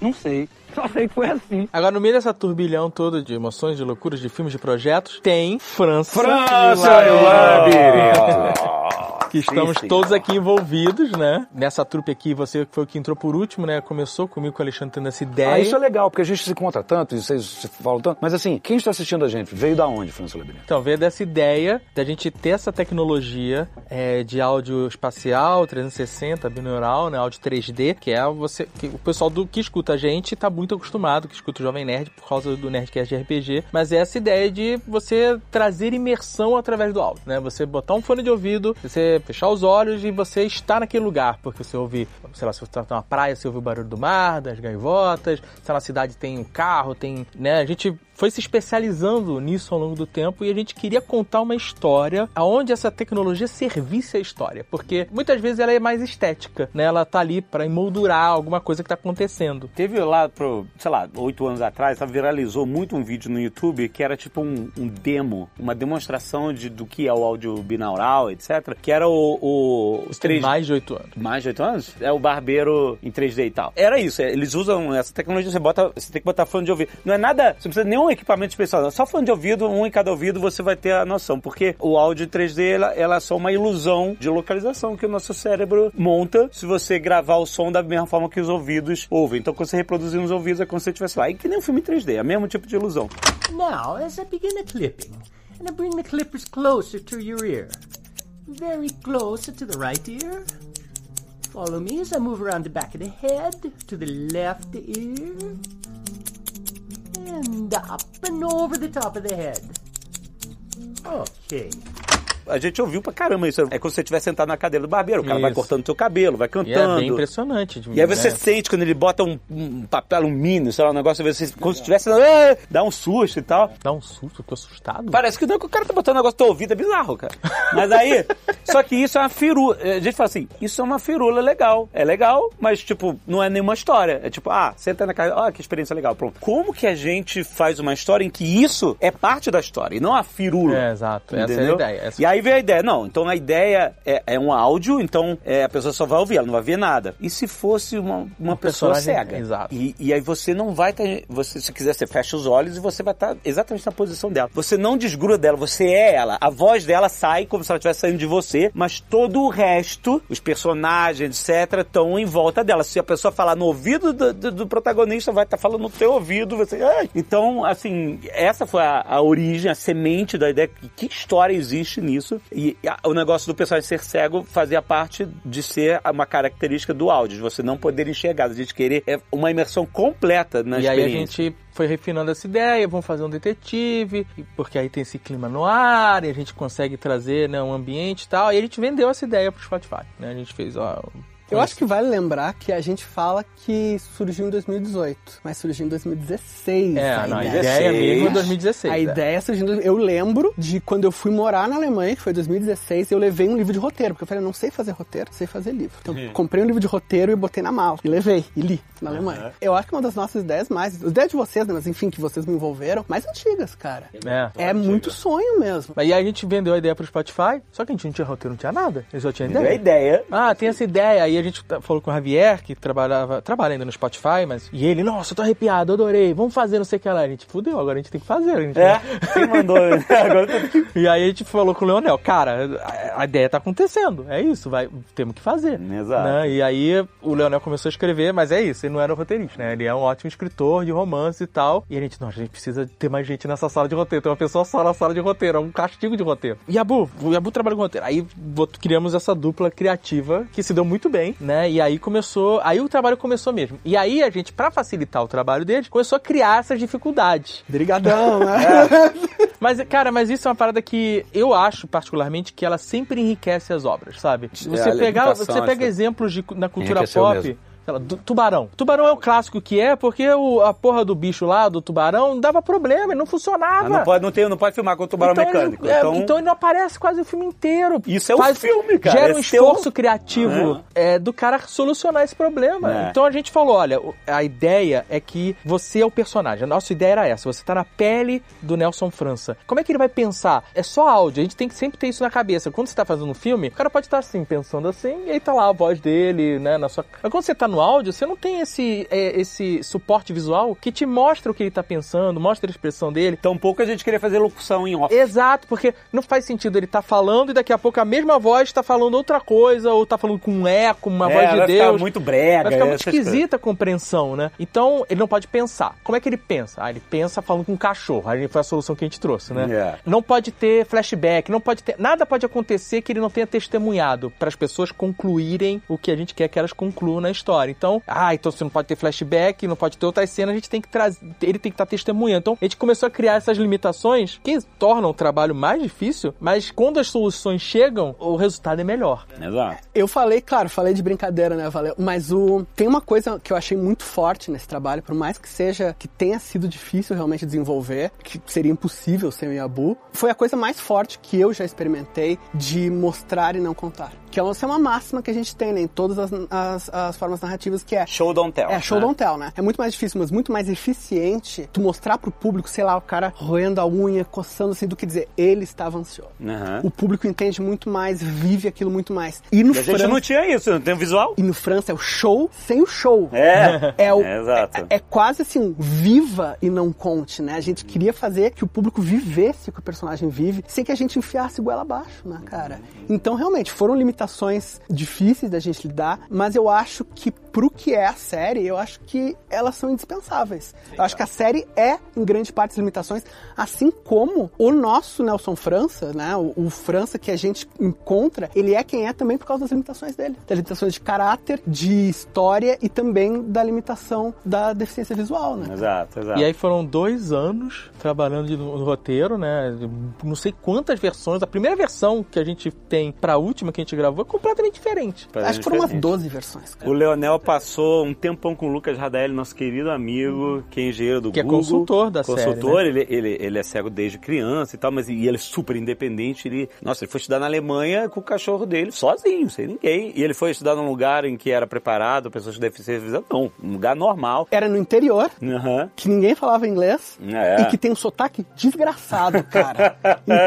Não sei. Só sei que foi assim. Agora, no meio dessa turbilhão toda de emoções, de loucuras, de filmes, de projetos, tem França. França e o Labirinto. Que estamos sim. todos aqui envolvidos, né? Nessa trupe aqui, você foi o que entrou por último, né? Começou comigo com o Alexandre tendo essa ideia. Ah, isso é legal, porque a gente se encontra tanto, e vocês se falam tanto. Mas assim, quem está assistindo a gente veio da onde, França Labirinto? Então, veio dessa ideia da gente ter essa tecnologia é, de áudio espacial, 360, binaural, né, áudio 3D, que é você, que o pessoal do que escuta a gente tá muito acostumado, que escuta o Jovem Nerd por causa do Nerdcast de RPG, mas é essa ideia de você trazer imersão através do áudio, né? Você botar um fone de ouvido, você fechar os olhos e você estar naquele lugar, porque você ouve, sei lá, se você tá numa praia, você ouve o barulho do mar, das gaivotas, se na cidade tem um carro, tem, né? A gente foi se especializando nisso ao longo do tempo e a gente queria contar uma história aonde essa tecnologia servisse a história, porque muitas vezes ela é mais estética, né? Ela tá ali para emoldurar alguma coisa que tá acontecendo. Teve lá pro, sei lá, oito anos atrás, sabe, viralizou muito um vídeo no YouTube que era tipo um, um demo, uma demonstração de, do que é o áudio binaural, etc. Que era o. o Isso tem mais de oito anos. Mais de 8 anos? É o barbeiro em 3D e tal. Era isso, eles usam essa tecnologia, você bota, você tem que botar fone de ouvido. Não é nada, você precisa nenhum equipamento especial, só fone de ouvido, um em cada ouvido, você vai ter a noção, porque o áudio em 3D, ela, ela é só uma ilusão de localização que o nosso cérebro monta se você gravar o som da mesma forma que os ouvidos ouvem. Então, quando você reproduzir nos ouvidos, é como se você estivesse lá. E que nem um filme em 3D, é o mesmo tipo de ilusão. Now, as I begin the clipping, and I bring the clippers closer to your ear, very close to the right ear. Follow me as I move around the back of the head to the left ear, and up and over the top of the head. Okay. A gente ouviu pra caramba isso. É como se você estivesse sentado na cadeira do barbeiro. O cara vai Isso. cortando seu cabelo, vai E cantando. é bem impressionante. de- E aí você né? sente quando ele bota um, um papel alumínio, sei lá, um negócio, você, como se estivesse. "Ah", Dá um susto e tal. Dá um susto, eu tô assustado. Parece que não, que o cara tá botando um negócio no teu ouvido, é bizarro, cara. Mas aí, só que isso é uma firula. A gente fala assim, isso é uma firula legal. É legal, mas, tipo, não é nenhuma história. É tipo, ah, senta na casa, ah, que experiência legal, pronto. Como que a gente faz uma história em que isso é parte da história e não a firula? É, exato. Essa é a Entendeu? ideia. Essa- E aí vem a ideia, não, então a ideia é, é um áudio, então é, a pessoa só vai ouvir, ela não vai ver nada. E se fosse uma, uma pessoa cega? exato. E, e aí você não vai estar. você, se quiser, você fecha os olhos e você vai estar exatamente na posição dela. Você não desgruda dela, você é ela. A voz dela sai como se ela estivesse saindo de você, mas todo o resto, os personagens, etc., estão em volta dela. Se a pessoa falar no ouvido do, do- do protagonista, vai estar falando no teu ouvido, você. Ai. Então, assim, essa foi a, a origem, a semente da ideia. Que história existe nisso? E a- o negócio do personagem ser cego fazia parte de ser uma característica do áudio, de você não poder enxergar, de a gente querer é, uma imersão completa na E aí a experiência. gente foi refinando essa ideia, vamos fazer um detetive, porque aí tem esse clima no ar, e a gente consegue trazer né, um ambiente e tal. E a gente vendeu essa ideia pro Spotify. Né? A gente fez, ó. Eu acho que vale lembrar que a gente fala que surgiu em 2018, mas surgiu em 2016. É, a não, a ideia. ideia mesmo é 2016. A é. ideia surgiu. em- Eu lembro de quando eu fui morar na Alemanha, que foi 2016, eu levei um livro de roteiro, porque eu falei, eu não sei fazer roteiro, sei fazer livro. Então, comprei um livro de roteiro e botei na mala. E levei, e li na Alemanha. Eu acho que uma das nossas ideias mais. As ideias de vocês, né? Mas enfim, que vocês me envolveram, mais antigas, cara. É. É muito sonho mesmo. Aí a gente vendeu a ideia pro Spotify, só que a gente não tinha roteiro, não tinha nada. Eles só tinham Deu a ideia. ideia. Ah, tem essa ideia. Aí a gente tá- falou com o Javier, que trabalhava, trabalha ainda no Spotify, mas. E ele, nossa, eu tô arrepiado, adorei, vamos fazer não sei o que lá. A gente fudeu, agora a gente tem que fazer. A gente É, quem mandou? Agora eu tô- E aí a gente falou com o Leonel, cara, a, ideia tá acontecendo, é isso, vai, temos que fazer. Exato. Né? E aí o Leonel começou a escrever, mas é isso, ele não era roteirista, né? Ele é um ótimo escritor de romance e tal. E a gente, nossa, a gente precisa ter mais gente nessa sala de roteiro, tem uma pessoa só na sala de roteiro, é um castigo de roteiro. E Yabu, o Yabu trabalha com roteiro. Aí criamos essa dupla criativa que se deu muito bem, né? E aí começou, aí o trabalho começou mesmo. E aí a gente, pra facilitar o trabalho deles, começou a criar essas dificuldades. Brigadão, né? Mas, cara, mas isso é uma parada que eu acho, particularmente, que ela sempre enriquece as obras, sabe? Você, pegar, educação, você pega exemplos de, na cultura pop. mesmo. Sei lá, do- tubarão. Tubarão é o clássico que é porque o, a porra do bicho lá, do tubarão, dava problema, ele não funcionava. Ah, não, pode, não, tem, não pode filmar com o tubarão Então ele- mecânico. é, então, então ele não aparece quase o filme inteiro. Isso é o filme, cara. Gera um Esse é esforço criativo é, do cara solucionar esse problema. É. Então a gente falou, olha, a ideia é que você é o personagem. A nossa ideia era essa. Você tá na pele do Nelson França. Como é que ele vai pensar? É só áudio. A gente tem que sempre ter isso na cabeça. Quando você tá fazendo um filme, o cara pode estar assim, pensando assim, e aí tá lá a voz dele, né, na sua... Mas quando você tá no áudio, você não tem esse, é, esse suporte visual que te mostra o que ele tá pensando, mostra a expressão dele. tão pouco a gente queria fazer locução em off. Exato, porque não faz sentido ele tá falando e daqui a pouco a mesma voz tá falando outra coisa, ou tá falando com um eco, uma É, voz de vai ficar Deus. muito brega. Vai ficar muito esquisita a compreensão, né? Então, ele não pode pensar. Como é que ele pensa? Ah, ele pensa falando com um cachorro. Aí foi a solução que a gente trouxe, né? É. Não pode ter flashback, não pode ter. Nada pode acontecer que ele não tenha testemunhado para as pessoas concluírem o que a gente quer que elas concluam na história. Então, ah, então você não pode ter flashback, não pode ter outras cenas, a gente tem que trazer. Ele tem que estar testemunhando. Então, a gente começou a criar essas limitações que tornam o trabalho mais difícil, mas quando as soluções chegam, o resultado é melhor. Exato. Eu falei, claro, falei de brincadeira, né, Valeu? Mas o tem uma coisa que eu achei muito forte nesse trabalho, por mais que seja que tenha sido difícil realmente desenvolver, que seria impossível sem o Yabu, foi a coisa mais forte que eu já experimentei de mostrar e não contar. Que é uma, essa é uma máxima que a gente tem, né, em todas as, as, as formas narrativas, que é Show don't tell. é, show né? don't tell, né? É muito mais difícil, mas muito mais eficiente tu mostrar pro público, sei lá, o cara roendo a unha, coçando assim, do que dizer, ele estava ansioso. Aham. O público entende muito mais, vive aquilo muito mais. E no E a gente França, não tinha isso, não tem um visual. e no França é o show sem o show. É. É, o, É, exato. é, é quase assim, viva e não conte, né? A gente queria fazer que o público vivesse o que o personagem vive, sem que a gente enfiasse goela abaixo, né, cara? Então, realmente, foram limitações difíceis da gente lidar, mas eu acho que pro que é a série, eu acho que elas são indispensáveis. Eu acho que a série é, em grande parte, as limitações, assim como o nosso Nelson França, né? O, o França que a gente encontra, ele é quem é também por causa das limitações dele. Das limitações de caráter, de história e também da limitação da deficiência visual, né? Exato, exato. E aí foram dois anos trabalhando de- no, no roteiro, né? Não sei quantas versões. A primeira versão que a gente tem pra última que a gente gravou é completamente diferente. Pra Acho que foram umas diferente. 12 versões. cara. O Leonel passou um tempão com o Lucas Radelli, nosso querido amigo, que é engenheiro do Que é Google. consultor da série, Consultor, ele, ele, ele é cego desde criança e tal, mas e ele é super independente. Ele, nossa, ele foi estudar na Alemanha com o cachorro dele, sozinho, sem ninguém. E ele foi estudar num lugar em que era preparado, pessoas com deficiência visual. Não, um lugar normal. Era no interior, Aham. que ninguém falava inglês É. e que tem um sotaque desgraçado, cara.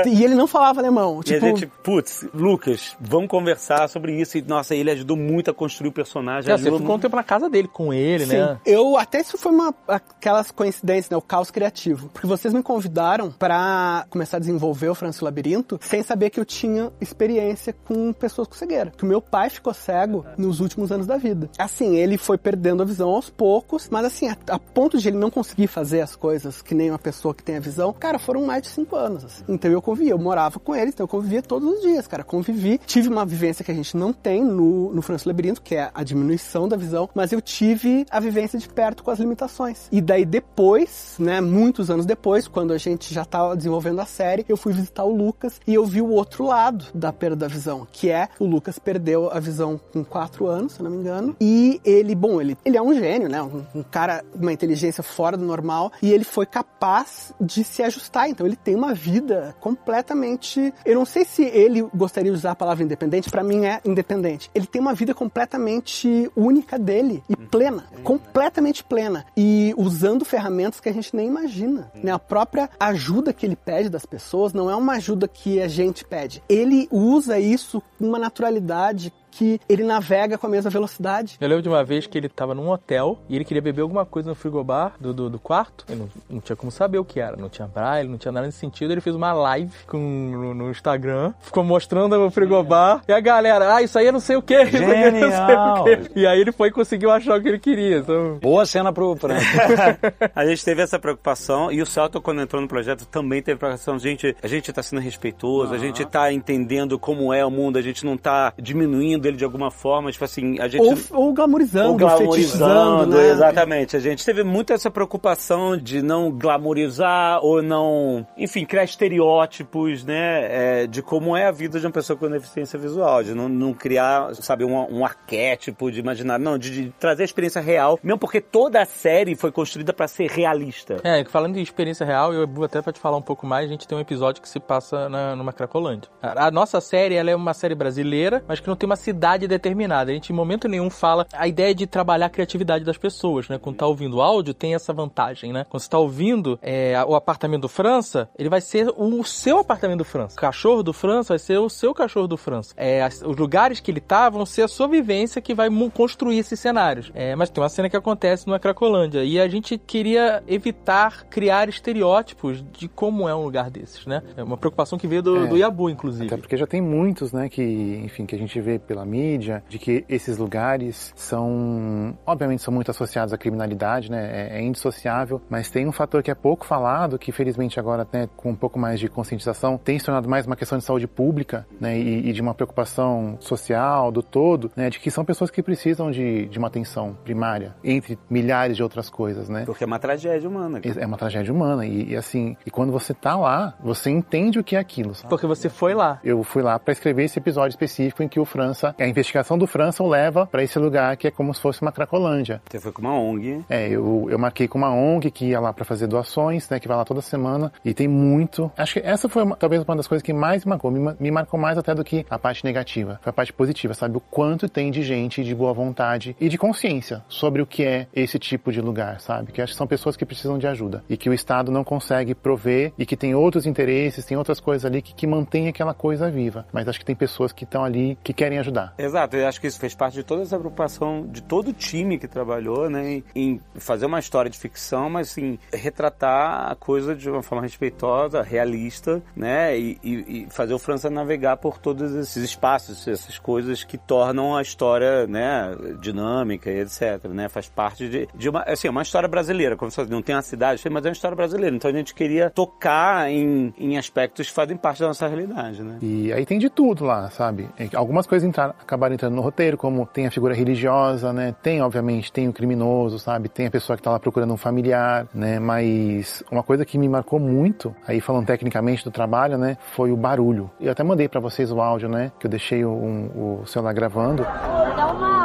e, e ele não falava alemão. E a Tipo, gente, putz, Lucas, vamos conversar sobre isso. E, nossa, ele ajudou muito a construir o personagem. É, você tempo na casa dele com ele, Sim, né? eu até isso foi uma aquelas coincidências, né, o caos criativo, porque vocês me convidaram pra começar a desenvolver o Francis Labirinto sem saber que eu tinha experiência com pessoas com cegueira, que o meu pai ficou cego nos últimos anos da vida. Assim, ele foi perdendo a visão aos poucos, mas assim, a, a ponto de ele não conseguir fazer as coisas que nem uma pessoa que tem a visão, cara, foram mais de cinco anos. assim. Então eu convivia, eu morava com ele, então eu convivia todos os dias, cara, convivi, tive uma vivência que a gente não tem no, no Francis Labirinto, que é a diminuição da visão, mas eu tive a vivência de perto com as limitações. E daí depois, né, muitos anos depois, quando a gente já tava desenvolvendo a série, eu fui visitar o Lucas e eu vi o outro lado da perda da visão, que é o Lucas perdeu a visão com 4 anos, se não me engano, e ele, bom, ele, ele é um gênio, né, um, um cara, uma inteligência fora do normal, e ele foi capaz de se ajustar, então ele tem uma vida completamente, eu não sei se ele gostaria de usar a palavra independente, pra mim é independente. Ele tem uma vida completamente única dele e plena, completamente plena e usando ferramentas que a gente nem imagina. Né? A própria ajuda que ele pede das pessoas não é uma ajuda que a gente pede. Ele usa isso com uma naturalidade que ele navega com a mesma velocidade. Eu lembro de uma vez que ele tava num hotel e ele queria beber alguma coisa no frigobar do, do, do quarto. Ele não, não tinha como saber o que era. Não tinha braille, não tinha nada nesse sentido. Ele fez uma live com, no, no Instagram, ficou mostrando o frigobar. E a galera, ah, isso aí eu não sei o que. Isso aí eu não sei Genial. o quê. E aí ele foi e conseguiu achar o que ele queria. Então, Boa cena pro Frank. a gente teve essa preocupação e o Celto, quando entrou no projeto, também teve preocupação. Gente, a gente tá sendo respeitoso, a gente tá entendendo como é o mundo, a gente não tá diminuindo ele de alguma forma. Tipo assim, a gente. Ou, ou glamourizando, ou glamorizando, fetichizando, né? exatamente. A gente teve muito essa preocupação de não glamorizar ou não, enfim, criar estereótipos, né, é, de como é a vida de uma pessoa com deficiência visual, de não, não criar, sabe, um, um arquétipo de imaginar, não, de, de trazer a experiência real, mesmo porque toda a série foi construída para ser realista. É, falando de experiência real, eu vou até pra te falar um pouco mais, a gente tem um episódio que se passa na, numa Cracolândia. A, a nossa série, ela é uma série brasileira, mas que não tem uma cidade determinada. A gente em momento nenhum fala a ideia de trabalhar a criatividade das pessoas, né? Quando tá ouvindo áudio, tem essa vantagem, né? Quando você tá ouvindo é, o apartamento do França, ele vai ser o seu apartamento do França. O cachorro do França vai ser o seu cachorro do França. É, as- os lugares que ele tá vão ser a sua vivência que vai construir esses cenários. É, mas tem uma cena que acontece numa Cracolândia e a gente queria evitar criar estereótipos de como é um lugar desses, né? É uma preocupação que veio do, É. do Yabu, inclusive. Até porque já tem muitos, né, que, enfim, que a gente vê pela mídia, de que esses lugares são, obviamente, são muito associados à criminalidade, né, é, é indissociável, mas tem um fator que é pouco falado, que felizmente agora, né, com um pouco mais de conscientização, tem se tornado mais uma questão de saúde pública, né, e, e de uma preocupação social do todo, né, de que são pessoas que precisam de, de uma atenção primária, entre milhares de outras coisas, né. Porque é uma tragédia humana. cara. É uma tragédia humana e, e assim, e quando você tá lá, você entende o que é aquilo, sabe? Porque você foi lá. Eu fui lá para escrever esse episódio específico em que o França, a investigação do França o leva para esse lugar que é como se fosse uma Cracolândia. Você foi com uma ONG. É, eu, eu marquei com uma ONG que ia lá para fazer doações, né, que vai lá toda semana e tem muito. Acho que essa foi uma- talvez uma das coisas que mais me marcou, me, me marcou mais até do que a parte negativa. Foi a parte positiva, sabe? O quanto tem de gente de boa vontade e de consciência sobre o que é esse tipo de lugar, sabe? Que acho que são pessoas que precisam de ajuda e que o Estado não consegue prover e que tem outros interesses, tem outras coisas ali que, que mantém aquela coisa viva. Mas acho que tem pessoas que estão ali que querem ajudar ajudar. Exato, eu acho que isso fez parte de toda essa preocupação de todo o time que trabalhou, né, em fazer uma história de ficção, mas assim, retratar a coisa de uma forma respeitosa, realista, né, e, e- e fazer o França navegar por todos esses espaços, essas coisas que tornam a história, né, dinâmica e etc, né, faz parte de, de uma, assim, uma história brasileira, como você não tem uma cidade, mas é uma história brasileira, então a gente queria tocar em, em aspectos que fazem parte da nossa realidade, né. E aí tem de tudo lá, sabe? É Algumas coisas entraram- acabaram entrando no roteiro, como tem a figura religiosa, né? Tem, obviamente, tem o criminoso, sabe? Tem a pessoa que tá lá procurando um familiar, né? Mas uma coisa que me marcou muito, aí falando tecnicamente do trabalho, né? Foi o barulho. Eu até mandei pra vocês o áudio, né? Que eu deixei o, um- o celular gravando. Dá uma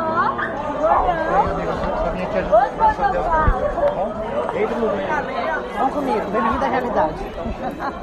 Vamos comigo, bem-vindo realidade.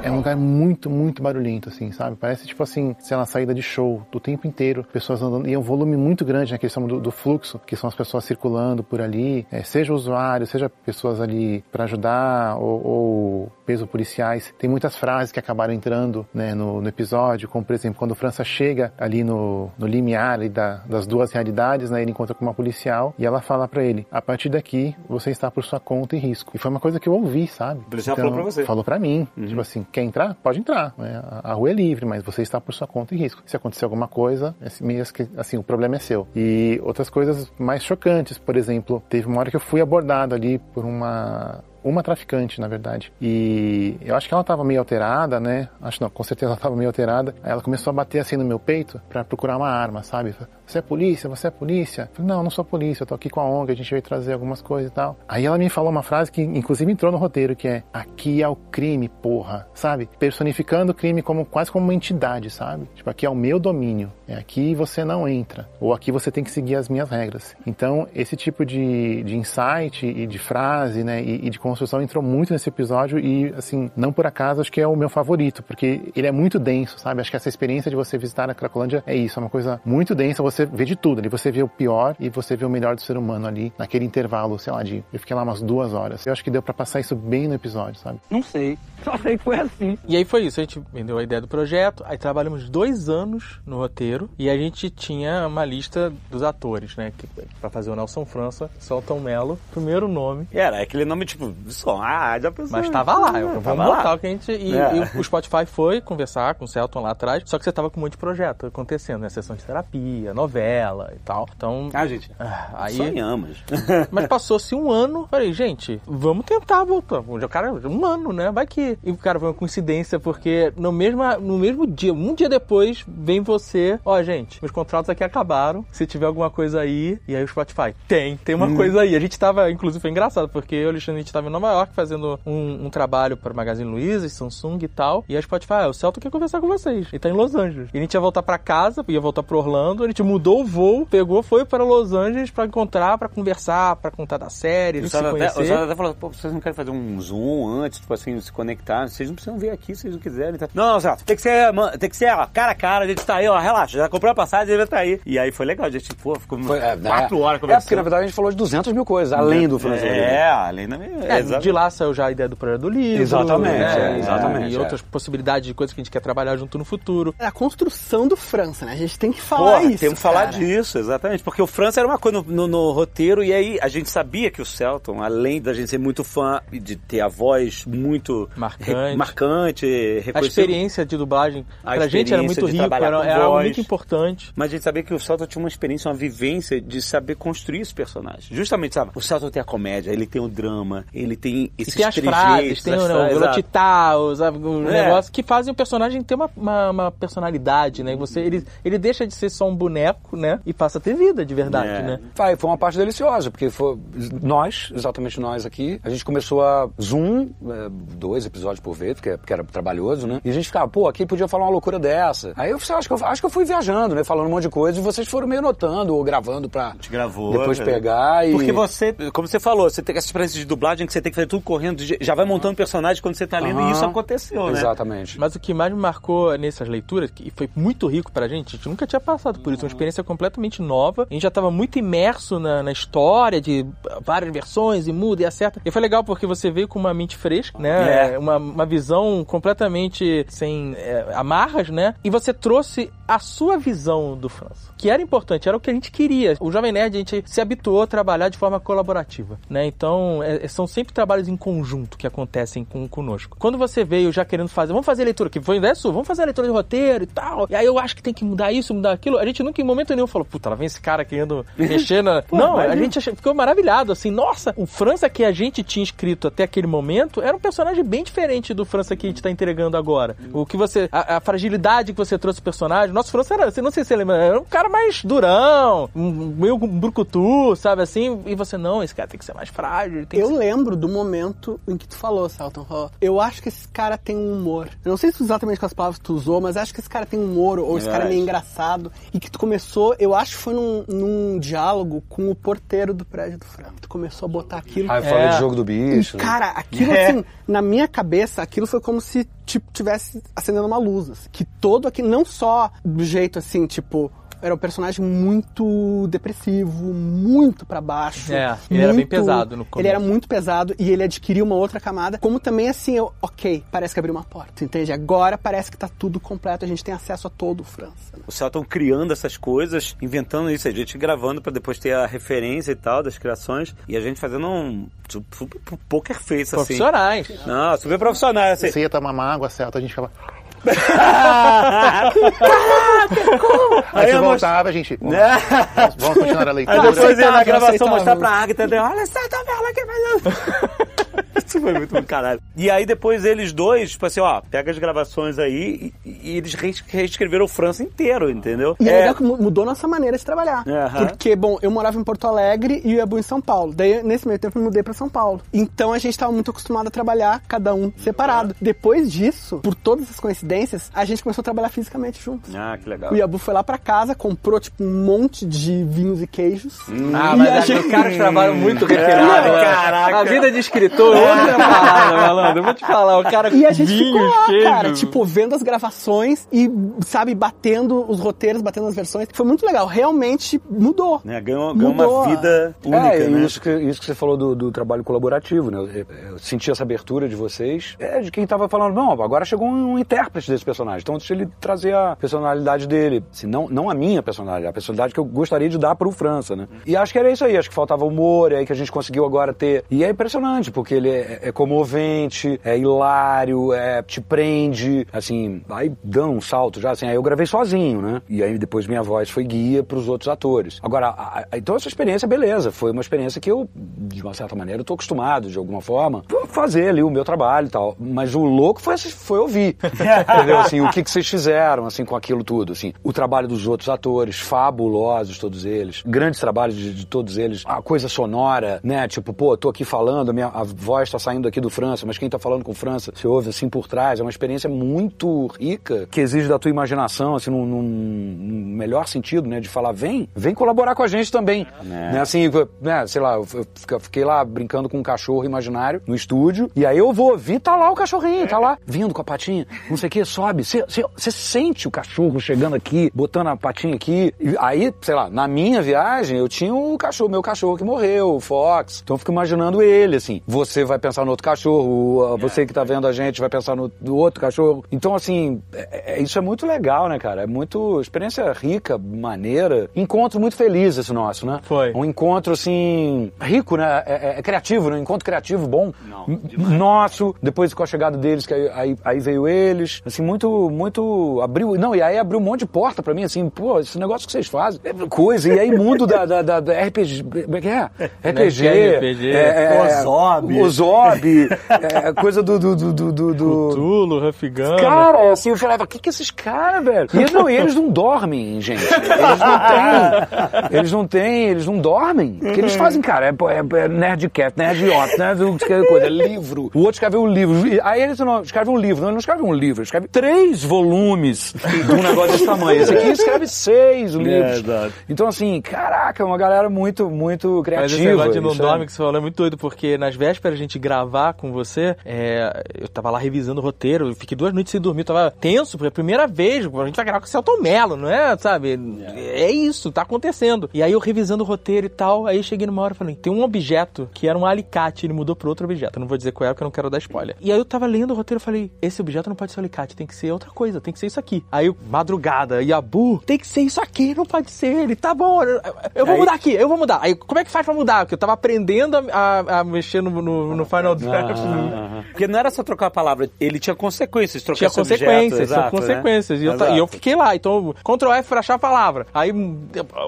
É um lugar muito, muito barulhento, assim, sabe? Parece, tipo assim, sei lá, saída de show, do tempo inteiro, pessoas andando, e é um volume muito grande, né, que eles do, do fluxo, que são as pessoas circulando por ali, é, seja usuários, seja pessoas ali para ajudar, ou, ou peso policiais. Tem muitas frases que acabaram entrando, né, no, no episódio, como, por exemplo, quando França chega ali no, no limiar da, das duas realidades, né, ele encontra com uma policial, e ela fala para ele, a partir daqui, você está por sua conta e risco. E foi uma coisa que eu ouvi, sabe? O policial falou pra você. Falou pra mim. Tipo assim, quer entrar? Pode entrar. né? A, rua é livre, mas você está por sua conta e risco. Se acontecer alguma coisa, mesmo que, assim, o problema é seu. E outras coisas mais chocantes, por exemplo, teve uma hora que eu fui abordado ali por uma uma traficante, na verdade. E eu acho que ela tava meio alterada, né? Acho não, com certeza ela tava meio alterada. Aí ela começou a bater assim no meu peito pra procurar uma arma, sabe? Você é polícia? Você é polícia? Eu falei, não, eu não sou polícia, eu tô aqui com a ONG, a gente veio trazer algumas coisas e tal. Aí ela me falou uma frase que inclusive entrou no roteiro, que é aqui é o crime, porra, sabe? Personificando o crime como quase como uma entidade, sabe? Tipo, aqui é o meu domínio. É aqui você não entra. Ou aqui você tem que seguir as minhas regras. Então, esse tipo de, de insight e de frase, né, e, e de construção entrou muito nesse episódio e, assim, não por acaso acho que é o meu favorito, porque ele é muito denso, sabe? Acho que essa experiência de você visitar a Cracolândia é isso, é uma coisa muito densa, você vê de tudo ali, você vê o pior e você vê o melhor do ser humano ali, naquele intervalo, sei lá, de... Eu fiquei lá umas duas horas. Eu acho que deu pra passar isso bem no episódio, sabe? Não sei. Só sei que foi assim. E aí foi isso, a gente vendeu a ideia do projeto, aí trabalhamos dois anos no roteiro e a gente tinha uma lista dos atores, né? Que, pra fazer o Nelson França, Celton Mello, primeiro nome. Era aquele nome tipo, som, ah, já pensou. Mas tava lá, eu, Tava vamos lá. botar o que a gente. E, É. e o Spotify foi conversar com o Celton lá atrás, só que você tava com um monte de projeto acontecendo, né? Sessão de terapia, novela e tal. Então. Ah, gente, ah, aí. sonhamos. Mas passou-se um ano, falei, gente, vamos tentar voltar. O cara, um ano, né? Vai que. E o cara foi uma coincidência, porque no mesmo, no mesmo dia, um dia depois, vem você, ó, gente, meus contratos aqui acabaram. Se tiver alguma coisa aí, e aí o Spotify, tem, tem uma coisa aí. A gente tava, inclusive, foi engraçado, porque eu e o Alexandre, a gente tava em Nova York fazendo um, um trabalho para o Magazine Luiza, Samsung e tal. E a Spotify, ah, o Celto quer conversar com vocês. Ele tá em Los Angeles. E a gente ia voltar para casa, ia voltar pro Orlando, a gente mudou o voo, pegou, foi para Los Angeles para encontrar, para conversar, para contar da série, se Sara até, falou, pô, vocês não querem fazer um zoom antes, tipo assim, se conectar? Vocês não precisam vir aqui se vocês não quiserem. Tá? Não, Zé, tem que ser, tem que ser ó, cara a cara, a gente tá aí, ó, relaxa, já comprou a passagem, ele vai tá aí. E aí foi legal, a gente, pô, ficou Foi, é, quatro é, horas É, conversando. porque na verdade a gente falou de 200 mil coisas, além do França. É, além da minha... É, exato. de lá saiu já a ideia do projeto do livro. Exatamente, né? é, exatamente, E é. outras possibilidades de coisas que a gente quer trabalhar junto no futuro. É a construção do França, né? A gente tem que falar Pô, isso. temos que falar disso, exatamente. Porque o França era uma coisa no, no- no roteiro, e aí a gente sabia que o Celton, além da gente ser muito fã e de ter a voz muito Marcante. re- marcante A experiência de dublagem A pra gente era muito trabalhar era, era algo muito importante. Mas a gente sabia que o Celton tinha uma experiência, uma vivência de saber construir esse personagem. Justamente, sabe? O Celton tem a comédia, ele tem o drama, ele tem E esses tem as frases, tem as o, frases, o exato. velocitar, sabe, É. negócio que fazem o personagem ter uma, uma, uma personalidade, né? Você, ele, ele deixa de ser só um boneco, né? E passa a ter vida de verdade, É. né? Vai, foi uma parte deliciosa, porque foi nós, exatamente nós aqui, a gente começou a Zoom, é, dois episódios por vez, porque, porque era trabalhoso, né? E a gente ficava, pô, aqui podia falar uma loucura dessa. Aí eu acho que eu, acho que eu fui viajando, né? Falando um monte de coisa e vocês foram meio notando ou gravando pra A gente gravou. depois né? pegar e. Porque você, como você falou, você tem essa experiência de dublagem que você tem que fazer tudo correndo, já vai montando personagem quando você tá lendo, e Aham. isso aconteceu, né? Exatamente. Mas o que mais me marcou nessas leituras, que foi muito rico pra gente, a gente nunca tinha passado por isso, uma experiência completamente nova. A gente já tava muito imerso na, na história de várias versões e muda e acerta. E foi legal porque você veio com uma mente fresca, né? É. Uma, uma visão completamente sem é, amarras, né? E você trouxe a sua visão do França, que era importante, era o que a gente queria. O Jovem Nerd, a gente se habituou a trabalhar de forma colaborativa, né? Então, é- são sempre trabalhos em conjunto que acontecem com, conosco. Quando você veio já querendo fazer, vamos fazer leitura, que foi ideia sua, vamos fazer a leitura de roteiro e tal, e aí eu acho que tem que mudar isso, mudar aquilo, a gente nunca em momento nenhum falou, puta, lá vem esse cara querendo mexer na... Não, a gente ficou maravilhado, assim, nossa, o França que a gente tinha escrito até aquele momento era um personagem bem diferente do França que a gente tá entregando agora. O que você, a, a fragilidade que você trouxe pro personagem, nosso França era, você não sei se você lembra, era um cara mais durão, um, meio um brucutu, sabe assim, e você, não, esse cara tem que ser mais frágil, Eu lembro do momento em que tu falou, Celton Hall. Eu acho que esse cara tem um humor. Eu não sei se exatamente com as palavras que tu usou, mas acho que esse cara tem um humor, ou esse cara é meio engraçado. E que tu começou, eu acho que foi num, num diálogo com o porteiro do prédio do Franco. Tu começou a botar aquilo. Aí fala É. de jogo do bicho. E, cara, aquilo assim, na minha cabeça, aquilo foi como se tipo, tivesse acendendo uma luz. assim. Que todo aquilo, não só do jeito assim, tipo. Era um personagem muito depressivo, muito pra baixo. É, ele era bem muito- pesado no Ele começo. era muito pesado e ele adquiriu uma outra camada. Como também assim, eu, ok, parece que abriu uma porta, entende? Agora parece que tá tudo completo, a gente tem acesso a todo o França. né? O Celton criando essas coisas, inventando isso, a gente gravando pra depois ter a referência e tal das criações, e a gente fazendo um super poker face, assim. Profissionais. Não, super profissional, assim. Você ia tomar uma água, Celta, a gente ficava... Aí Aí você eu voltava, a gente... Vamos, vamos continuar a leitura. Aí depois ia na gravação mostrar pra Agatha, entendeu? Olha tá vendo aqui, mas... Isso foi muito do caralho. E aí depois eles dois, tipo assim, ó, pega as gravações aí e, e eles rees- reescreveram o França inteiro, entendeu? E é legal que mu- mudou nossa maneira de trabalhar. Porque, bom, eu morava em Porto Alegre e o Iabu em São Paulo. Daí, nesse meio tempo, eu me mudei pra São Paulo. Então, a gente estava muito acostumado a trabalhar, cada um separado. Depois disso, por todas essas coincidências, a gente começou a trabalhar fisicamente juntos. Ah, que legal. O Iabu foi lá pra casa, comprou, tipo, um monte de vinhos e queijos. Ah, E mas é, gente- os caras trabalham muito refinado. É, né? caraca. A vida de escritor é parada, malandro. Eu vou te falar, o cara E a gente vinhos, ficou lá, queijo. cara, tipo, vendo as gravações e, sabe, batendo os roteiros, batendo as versões. Foi muito legal. Realmente mudou. Né, ganhou, ganhou uma Mudou a- vida única, é, né? isso, que, isso que você falou do, do trabalho colaborativo, né? Eu, eu- senti essa abertura de vocês. É de quem tava falando, não, agora chegou um, intérprete desse personagem. Então deixa ele trazer a personalidade dele. Assim, não, não a minha personalidade, a personalidade que eu gostaria de dar pro França, né? E acho que era isso aí, acho que faltava humor, é aí que a gente conseguiu agora ter. E é impressionante, porque ele é, é comovente, é hilário, é, te prende, assim, aí dando um salto já, assim, aí eu gravei sozinho, né? E aí depois minha voz foi guia pros outros atores. Agora, a- a- então essa experiência, beleza, foi uma experiência que eu, de uma certa maneira, eu tô acostumado, de alguma forma, fazer ali o meu trabalho e tal. Mas o louco foi, foi ouvir, entendeu? Assim, o que, que vocês fizeram, assim, com aquilo tudo, assim. O trabalho dos outros atores, fabulosos todos eles, grandes trabalhos de, de todos eles, a coisa sonora, né? Tipo, pô, tô aqui falando, a, minha, a voz tá saindo aqui do França, mas quem tá falando com o França, você ouve assim por trás, é uma experiência muito rica, que exige da tua imaginação, assim, num, num- num melhor sentido, né? De falar, vem, vem colaborar com a gente também. Né? Assim, né, sei lá, eu fiquei lá brincando com um cachorro imaginário no estúdio, e aí eu vou ouvir, tá lá o cachorrinho, tá lá, vindo com a patinha, não sei o que, sobe. Você sente o cachorro chegando aqui, botando a patinha aqui. E aí, sei lá, na minha viagem, eu tinha o cachorro, meu cachorro que morreu, o Fox. Então eu fico imaginando ele, assim. Você vai pensar no outro cachorro, você que tá vendo a gente vai pensar no, no outro cachorro. Então, assim, é- é- isso é muito legal, né, cara? É muito experiência rica, maneira. Encontro muito feliz esse nosso, né? Foi. Um encontro, assim, rico, né? É, é- é criativo, né? Um encontro criativo bom. M- Nosso. Depois com a chegada deles, que aí, aí, aí veio eles. Assim, muito, muito... Abriu... Não, e aí abriu um monte de porta pra mim, assim, pô, esse negócio que vocês fazem é coisa. E aí mundo da, da, da, da RPG... Como é que é? RPG. RPG, é, Ozob. Ozob. É, coisa do... do, do, do, do- do- Tulo, Rafigano. Cara, assim, eu falava, o que que esses caras, velho? E eles não, eles não dormem, gente. Eles não têm. Eles não têm, eles não dormem. O que eles fazem, cara, é, é, é nerdcast, nerdota, né? Coisa, é livro. O outro escreveu um livro. Aí eles não escrevem um livro. Não, ele não escreve um livro, ele escreve três volumes de um negócio desse tamanho. Esse aqui escreve seis livros. exato. Então, assim, caraca, é uma galera muito, muito Mas criativa. esse negócio de não é- dorme que você falou é muito doido, porque nas vésperas a gente gravar com você, é, eu tava lá revisando o roteiro, eu fiquei duas noites sem dormir, tava tenso, porque é a primeira vez, a gente vai gravar com o Celton Mello, não é, sabe? É isso, tá acontecendo. E aí eu revisando o roteiro e tal, aí cheguei numa hora e falei, tem um objeto que era um alicate, ele mudou pra outro objeto, eu não vou dizer qual era porque eu não quero dar spoiler. E aí eu tava lendo o roteiro e falei, esse objeto não pode ser um alicate, tem que ser outra coisa, tem que ser isso aqui. Aí eu, madrugada, Yabu, tem que ser isso aqui, não pode ser ele, tá bom, eu, eu vou Aí- mudar aqui, eu vou mudar. Aí como é que faz pra mudar? Porque eu tava aprendendo a, a- a mexer no, no, no Final Draft. Aham. Porque não era só trocar a palavra, ele tinha consequências, trocar Tinha objeto, consequências, são exato, né? consequências. E, eu, Exato. e eu fiquei lá, então, Ctrl F pra achar a palavra. Aí,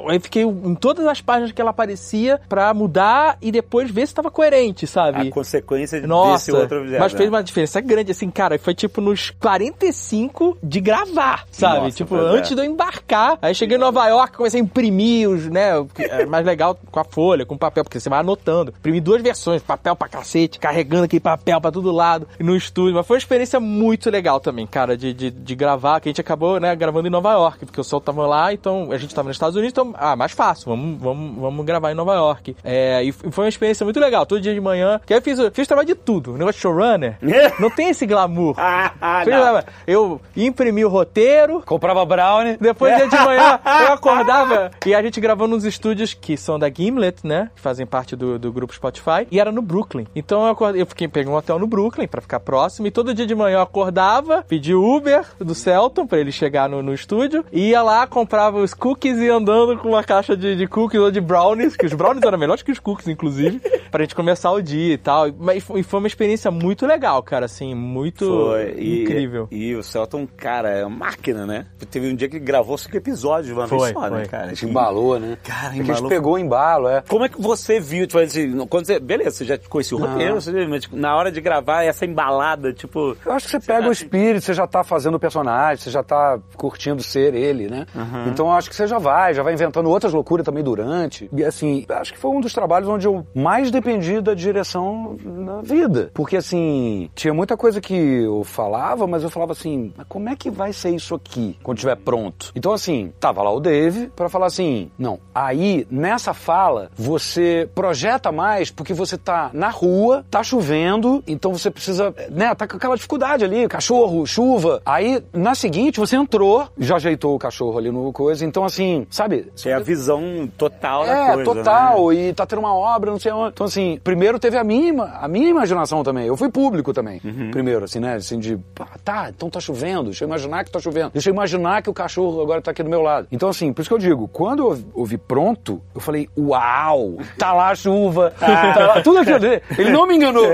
aí fiquei em todas as páginas que ela aparecia pra mudar e depois ver se tava coerente, sabe? A consequência Nossa, desse outro objeto. mas fez né? uma diferença grande, assim, cara, foi tipo nos 45 de gravar, sabe? Nossa, tipo, é. antes de eu embarcar. Aí cheguei em Nova York, comecei a imprimir os, né, o que é mais legal com a folha, com papel, porque você vai anotando. Imprimi duas versões, papel pra cacete, carregando aquele papel pra todo lado, no estúdio. Mas foi uma experiência muito legal também, cara, de, de, de gravar, que a gente acabou, né, gravando em Nova York, porque o sol tava lá, então a gente tava nos Estados Unidos, então, ah, mais fácil, vamos, vamos, vamos gravar em Nova York. É, e foi uma experiência muito legal, todo dia de manhã, que aí eu fiz, fiz trabalho de tudo, negócio de showrunner, não tem esse glamour. Ah, trabalho- eu imprimi o roteiro, Comprava brownie. depois dia de manhã eu acordava e a gente gravou nos estúdios que são da Gimlet, né? Que fazem parte do, do grupo Spotify. E era no Brooklyn. Então eu, acordei, eu fiquei, peguei um hotel no Brooklyn pra ficar próximo. E todo dia de manhã eu acordava, pedi Uber do Celton pra ele chegar no, no estúdio. E ia lá, comprava os cookies e ia andando com uma caixa de, de cookies ou de brownies. Que os brownies eram melhores que os cookies, inclusive. Pra gente começar o dia e tal. Mas foi, foi uma experiência muito legal, cara. Assim, muito Foi. E, incrível. E, o Celton, cara, é uma máquina, né? Teve um dia que ele gravou cinco episódios uma Foi, vez só, né, foi. cara? A gente embalou, né? Cara, que a gente embalou. pegou o embalo, é. Como é que você viu, tipo assim, quando você, beleza, você já conhecia o roteiro, você, tipo, na hora de gravar essa embalada, tipo, Eu acho que você pega o espírito, você já tá fazendo o personagem, você já tá curtindo ser ele, né? Então eu acho que você já vai, já vai inventando outras loucuras também durante. E assim, acho que foi um dos trabalhos onde eu mais dependi da direção na vida. Porque assim, tinha muita coisa que eu falava, mas eu falava assim, mas como é que vai ser isso aqui quando estiver pronto? Então assim, tava lá o Dave pra falar assim, não, aí nessa fala você projeta mais porque você tá na rua, tá chovendo, então você precisa, né, tá com aquela dificuldade ali, cachorro, chuva. Aí na seguinte você entrou, já ajeitou o cachorro ali no coisa, então assim, sabe? é a visão total da É, coisa, total, né? e tá tendo uma obra, não sei onde. Então, assim, primeiro teve a minha, a minha imaginação também. Eu fui público também. Uhum. Primeiro, assim, né? Assim, de, tá, então tá chovendo. Deixa eu imaginar que tá chovendo. Deixa eu imaginar que o cachorro agora tá aqui do meu lado. Então, assim, por isso que eu digo, quando eu ouvi pronto, eu falei, uau, tá lá a chuva, tá lá, tudo aquilo. Ele ele não me enganou.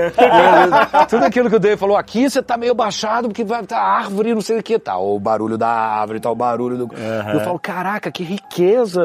tudo aquilo que o Dave falou, aqui você tá meio baixado porque vai tá árvore, não sei o que, tá o barulho da árvore, tá o barulho do... Eu falo, caraca, que riqueza.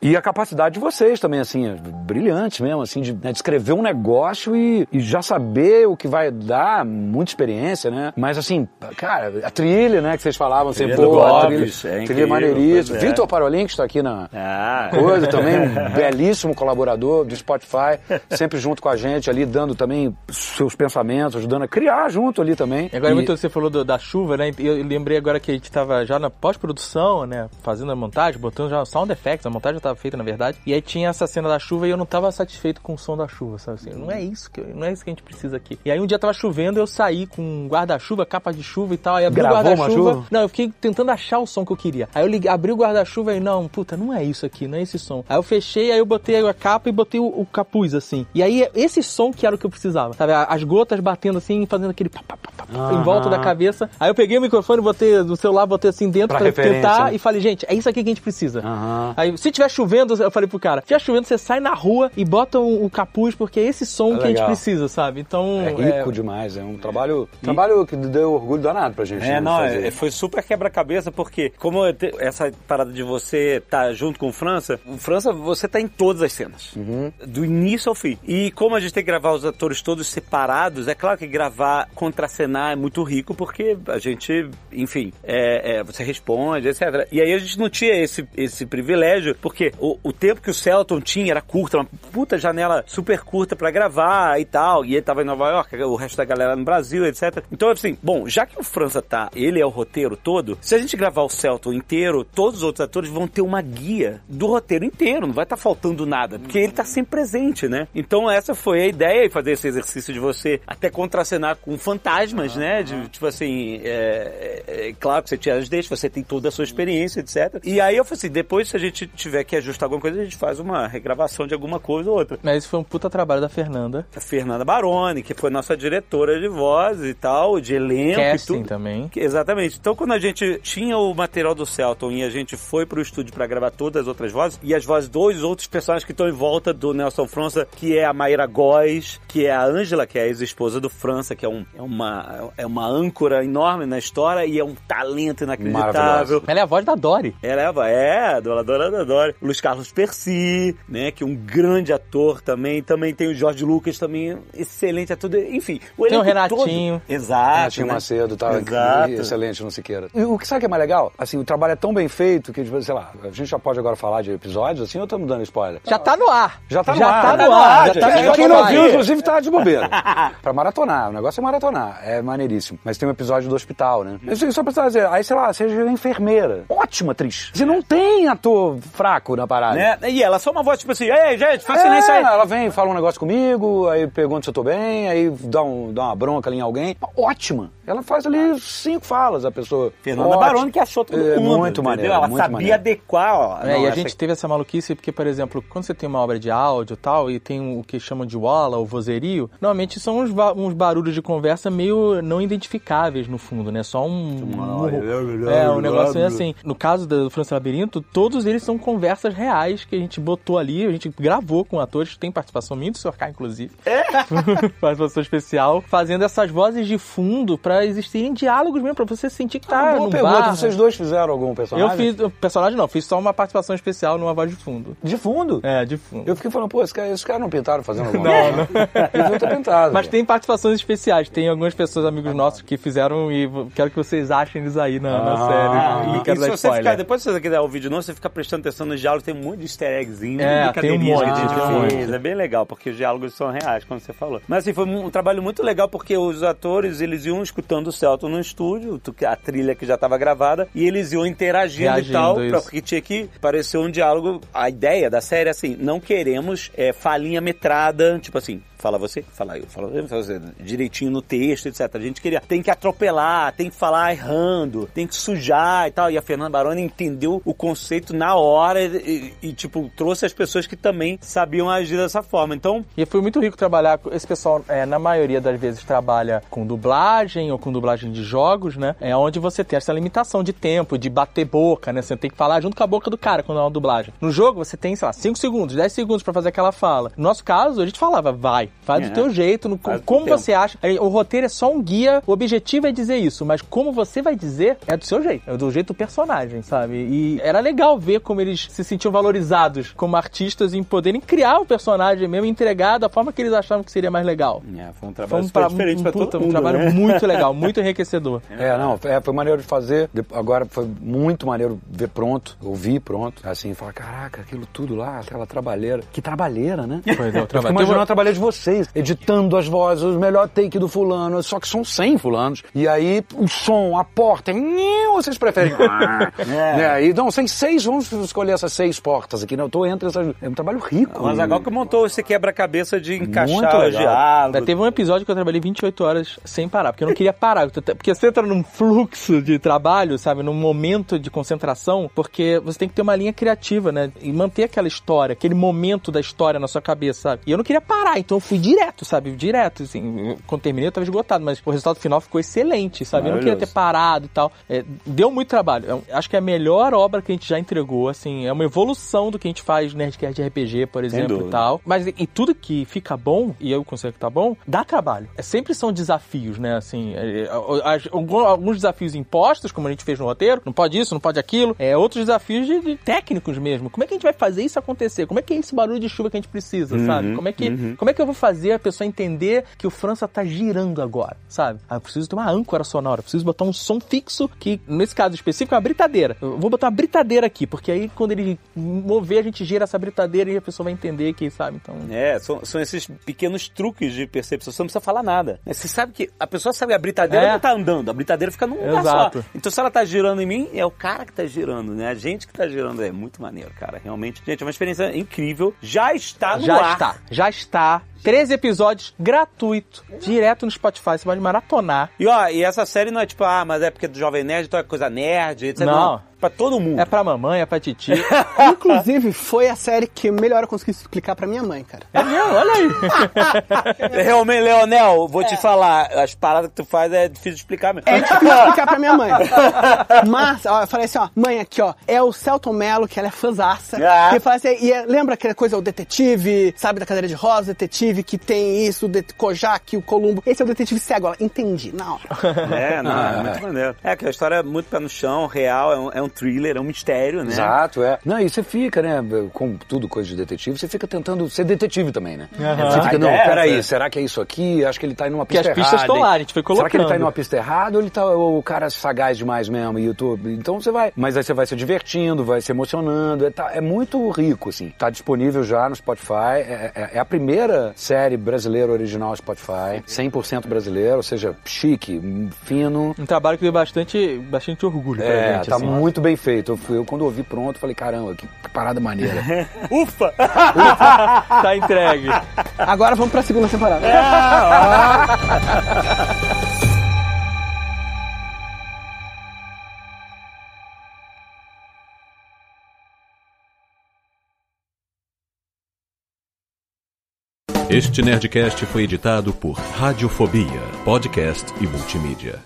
E a capacidade de vocês também, assim, é brilhante mesmo, assim, de, né, de escrever um negócio e, e já saber o que vai dar, muita experiência, né? Mas assim, cara, a trilha, né, que vocês falavam, assim, Trilha pô, a trilha, é trilha maneiríssima. é. Vitor Parolin, que está aqui na Ah, coisa também, um belíssimo colaborador do Spotify, sempre junto com a gente ali, dando também seus pensamentos, ajudando a criar junto ali também. E agora, E- muito você falou do- da chuva, né? Eu lembrei agora que a gente tava já na pós-produção, né? Fazendo a montagem, botando já sound effects, a montagem já tava feita, na verdade. E aí tinha essa cena da chuva e eu não tava satisfeito com o som da chuva, sabe assim? Não é isso que, não é isso que a gente precisa aqui. E aí um dia tava chovendo, eu saí com um guarda-chuva, capa de chuva e tal, aí abri Gravou o guarda-chuva. chuva? Não, eu fiquei tentando achar o som que eu queria. Aí eu liguei, abri o guarda-chuva e não, puta, não é isso aqui, não é esse som. Aí eu fechei, aí eu botei a capa e botei o, o capuz assim. E aí esse som que era o que eu precisava, sabe? As gotas batendo assim, fazendo aquele pá, pá, pá, pá, pá, em volta da cabeça. Aí eu peguei o microfone, botei do celular, botei assim dentro Pra pra, tentar né? e falei, gente, é isso aqui que a gente precisa. Aham. Aí, se tiver chovendo, eu falei pro cara, se tiver chovendo, você sai na rua e bota o, o capuz, porque é esse som É que a gente precisa, sabe? Então. É rico demais, é um trabalho, trabalho que deu orgulho danado pra gente. É, né, não, fazer. é, foi super quebra-cabeça, porque como te- essa parada de você tá junto com o França, o França, você tá em todas as cenas. Do início ao fim. E como a gente tem que gravar os atores todos separados, é claro que gravar contracenar é muito rico, porque a gente, enfim, é, é, você responde, etc. E aí a gente não tinha esse, esse privilégio, porque o, o tempo que o Celton tinha era curto, uma puta janela super curta pra gravar e tal, e ele tava em Nova York, o resto da galera no Brasil, etc. Então, assim, bom, já que o França tá, ele é o roteiro todo, se a gente gravar o Celton inteiro, todos os outros atores vão ter uma guia do roteiro inteiro, não vai estar faltando nada, porque ele tá sempre presente, né? Então essa foi a ideia, e fazer esse exercício de você até contracenar com fantasmas, né? De, tipo assim, é, é- é claro que você tira as deixas, você tem toda a sua experiência, etc. E aí eu falei assim, depois se a gente tiver que ajustar alguma coisa, a gente faz uma regravação de alguma coisa ou outra. Mas esse foi um puta trabalho da Fernanda. A Fernanda Baroni, que foi nossa diretora de voz e tal, de elenco e Casting tudo. também. Exatamente. Então, quando a gente tinha o material do Celton e a gente foi pro estúdio pra gravar todas as outras vozes, e as vozes dos outros personagens que estão em volta do Nelson França, que é a Mayra Góes, que é a Ângela, que é a ex-esposa do França, que é, um, é, uma, é uma âncora enorme na história e é um talento inacreditável. Ela é a voz da Dory. Ela é, a- é, a dubladora da Dory. Luiz Carlos Percy, né, que é um grande ator também. Também tem o Jorge Lucas, também excelente ator. Enfim, o Tem o elenco todo- Renatinho. Exato. Renatinho né? Macedo, tá Exato. excelente no Siqueira. E o que sabe que é mais legal? Assim, o trabalho é tão bem feito que, tipo, sei lá, a gente já pode agora falar de episódios, assim, ou estamos dando spoiler? Já tá no ar. Já tá no já ar. Tá Já no ar. Já tá Quem- no Quem não viu, ar. inclusive, tá de bobeira. pra maratonar. O negócio é maratonar. É maneiríssimo. Mas tem um episódio do hospital, né? Eu sei, só pra dizer, aí, sei lá, seja enfermeira. Ótima atriz. Você não tem ator fraco na parada. Né? E ela só uma voz tipo assim, ei, gente, faz silêncio É, aí. ela vem, fala um negócio comigo, aí pergunta se eu tô bem, aí dá, um, dá uma bronca ali em alguém. Ótima. Ela faz ali cinco falas, a pessoa. Fernanda Ótima. Baroni que achou todo É, mundo. muito entendeu? maneiro, Ela muito sabia maneiro. adequar, ó. É, não, e a gente teve essa maluquice porque, por exemplo, quando você tem uma obra de áudio e tal, e tem o que chamam de walla, ou normalmente são uns, uns barulhos de conversa meio não identificáveis no fundo, né? Só um... É, um negócio meio assim. No caso do França Labirinto, todos eles são conversas reais que a gente botou ali, a gente gravou com atores, tem participação minha do Sr. K, inclusive. É? participação especial, fazendo essas vozes de fundo pra existirem diálogos mesmo, pra você sentir que tá Ah, boa pergunta. bar. Vocês dois fizeram algum Eu personagem? fiz, o personagem não, fiz só uma participação especial numa voz de fundo. De fundo? É, de fundo. Eu fiquei falando, pô, esses caras cara não pintaram fazendo alguma Não, coisa? Não, Ter pintado. Mas tem participações especiais, tem algumas pessoas, amigos nossos, que fizeram e quero que vocês achem eles aí na, na Ah, série. E, Não quero e se você ficar, depois se você quiser o vídeo novo, você fica prestando atenção nos diálogos, tem um monte de easter eggzinho, É, de tem um monte, que a tem gente fez. É bem legal, porque os diálogos são reais, como você falou. Mas assim, foi um trabalho muito legal, porque os atores, eles iam escutando o Celton no estúdio, a trilha que já estava gravada, e eles iam interagindo Reagindo, e tal, pra, porque tinha que parecer um diálogo. A ideia da série é assim, não queremos é, falinha metrada, tipo assim, fala você, fala eu, fala você, direitinho no texto, etc. A gente queria, tem que atropelar, tem que falar errando, tem que sujar e tal. E a Fernanda Baroni entendeu o conceito na hora e, e, tipo, trouxe as pessoas que também sabiam agir dessa forma. Então, E foi muito rico trabalhar com esse pessoal, é, na maioria das vezes trabalha com dublagem ou com dublagem de jogos, né? É onde você tem essa limitação de tempo, de bater boca, né? Você tem que falar junto com a boca do cara quando é uma dublagem. No jogo você tem, sei lá, 5 segundos, 10 segundos pra fazer aquela fala. No nosso caso, a gente falava, vai, faz É. do teu jeito, no, Faz como você acha. Aí, O roteiro é só um guia, o objetivo é dizer isso, mas como você vai dizer é do seu jeito, é do jeito do personagem, sabe? E era legal ver como eles se sentiam valorizados como artistas em poderem criar o personagem mesmo e entregar da forma que eles achavam que seria mais legal. é, foi um Foi trabalho um, super pra, diferente um, pra puta, todo um mundo, trabalho né? muito legal, muito enriquecedor. É, não, é, foi maneiro de fazer. De- Agora foi muito maneiro ver pronto, ouvir pronto. Assim, falar, caraca, aquilo tudo lá, aquela trabalheira. Que trabalheira, né? Pois é, o trabalho. imaginando uma- trabalheira de vocês, editando as vozes, o melhor take do fulano, só que são 100 fulanos. E aí, o som, a porta, nhê, vocês preferem... é. Aí, não, tem seis, vamos escolher essas seis portas aqui. Não, eu tô entre essas... É um trabalho rico. Mas agora que montou esse quebra-cabeça de encaixar os legal. diálogos. É, Teve um episódio que eu trabalhei 28 horas sem parar, porque eu não queria parar. Porque você entra num fluxo de trabalho, sabe? Num momento de concentração, porque você tem que ter uma linha criativa, né? E manter aquela história, aquele momento da história na sua cabeça, sabe? E eu não queria parar, então eu fui direto, sabe? Direto, assim. Quando terminei, eu tava esgotado, mas o resultado final ficou excelente, sabe? Eu não queria ter parado e tal. É, deu muito trabalho. Eu acho que é a melhor obra que a gente já entregou, assim. É uma evolução do que a gente faz Nerdcast de RPG, por exemplo, e tal. Mas e tudo que fica bom, e eu considero que tá bom, dá trabalho. É, sempre são desafios, né? Assim, é, é, alguns desafios impostos, como a gente fez no roteiro, não pode isso, não pode aquilo. É, outros desafios de, de técnicos mesmo. Como é que a gente vai fazer isso acontecer? Como é que é esse barulho de chuva que a gente precisa, sabe? Como é, que, como é que eu vou fazer a pessoa entender que o França tá girando agora, sabe? Ah, eu preciso ter uma âncora sonora, preciso botar um som fixo que, nesse caso específico, é uma britadeira. Eu vou botar uma britadeira aqui, porque aí quando ele mover, a gente gira essa britadeira e a pessoa vai entender que, sabe? Então. É, são, são esses pequenos truques de percepção. Você não precisa falar nada. né? Você sabe que a pessoa sabe a britadeira É. não tá andando, a britadeira fica num lugar Exato. só. Então se ela tá girando em mim, é o cara que tá girando, né? A gente que tá girando. É muito maneiro, cara. Realmente. Gente, é uma experiência incrível. Já está no já ar. está, já está. 13 episódios gratuito, direto no Spotify. Você pode maratonar. E ó, e essa série não é tipo, ah, mas é porque é do Jovem Nerd, então é coisa nerd, etc. Não. Pra todo mundo. É pra mamãe, é pra titi. Inclusive, foi a série que melhor eu consegui explicar pra minha mãe, cara. É mesmo, olha aí. Realmente, Leonel, vou te falar, as paradas que tu faz é difícil de explicar mesmo. É difícil explicar pra minha mãe. Mas, ó, eu falei assim, ó, mãe, aqui, ó, é o Celton Mello, que ela é fãzaça. Ah. Que fala assim, e é- lembra aquela coisa, o detetive, sabe, da cadeira de rosa, o detetive que tem isso, o det Kojak, o Columbo. Esse é o detetive cego. Ela, entendi, na hora. É, não, é muito maneiro. É que a história é muito pé no chão, real, é um, é um thriller, é um mistério, né? Exato, é. Não, e você fica, né, com tudo coisa de detetive, você fica tentando ser detetive também, né? Você fica, não, é peraí, essa. será que é isso aqui? Acho que ele tá indo numa Porque pista as pistas errada. estão lá, a gente foi Será que ele tá colocando. indo numa pista errada ou ele tá o cara sagaz demais mesmo, YouTube? Então você vai, mas aí você vai se divertindo, vai se emocionando, é, tá- é muito rico, assim. Tá disponível já no Spotify, é, é- é a primeira série brasileira original Spotify, 100% brasileira, ou seja, chique, fino, Um trabalho que deu bastante, bastante orgulho pra é, gente. tá assim. muito bem feito. Eu, fui- eu, quando ouvi pronto, falei, caramba, que, que parada maneira. Ufa! Tá entregue. Agora vamos pra segunda temporada. Este Nerdcast foi editado por Radiofobia, podcast e multimídia.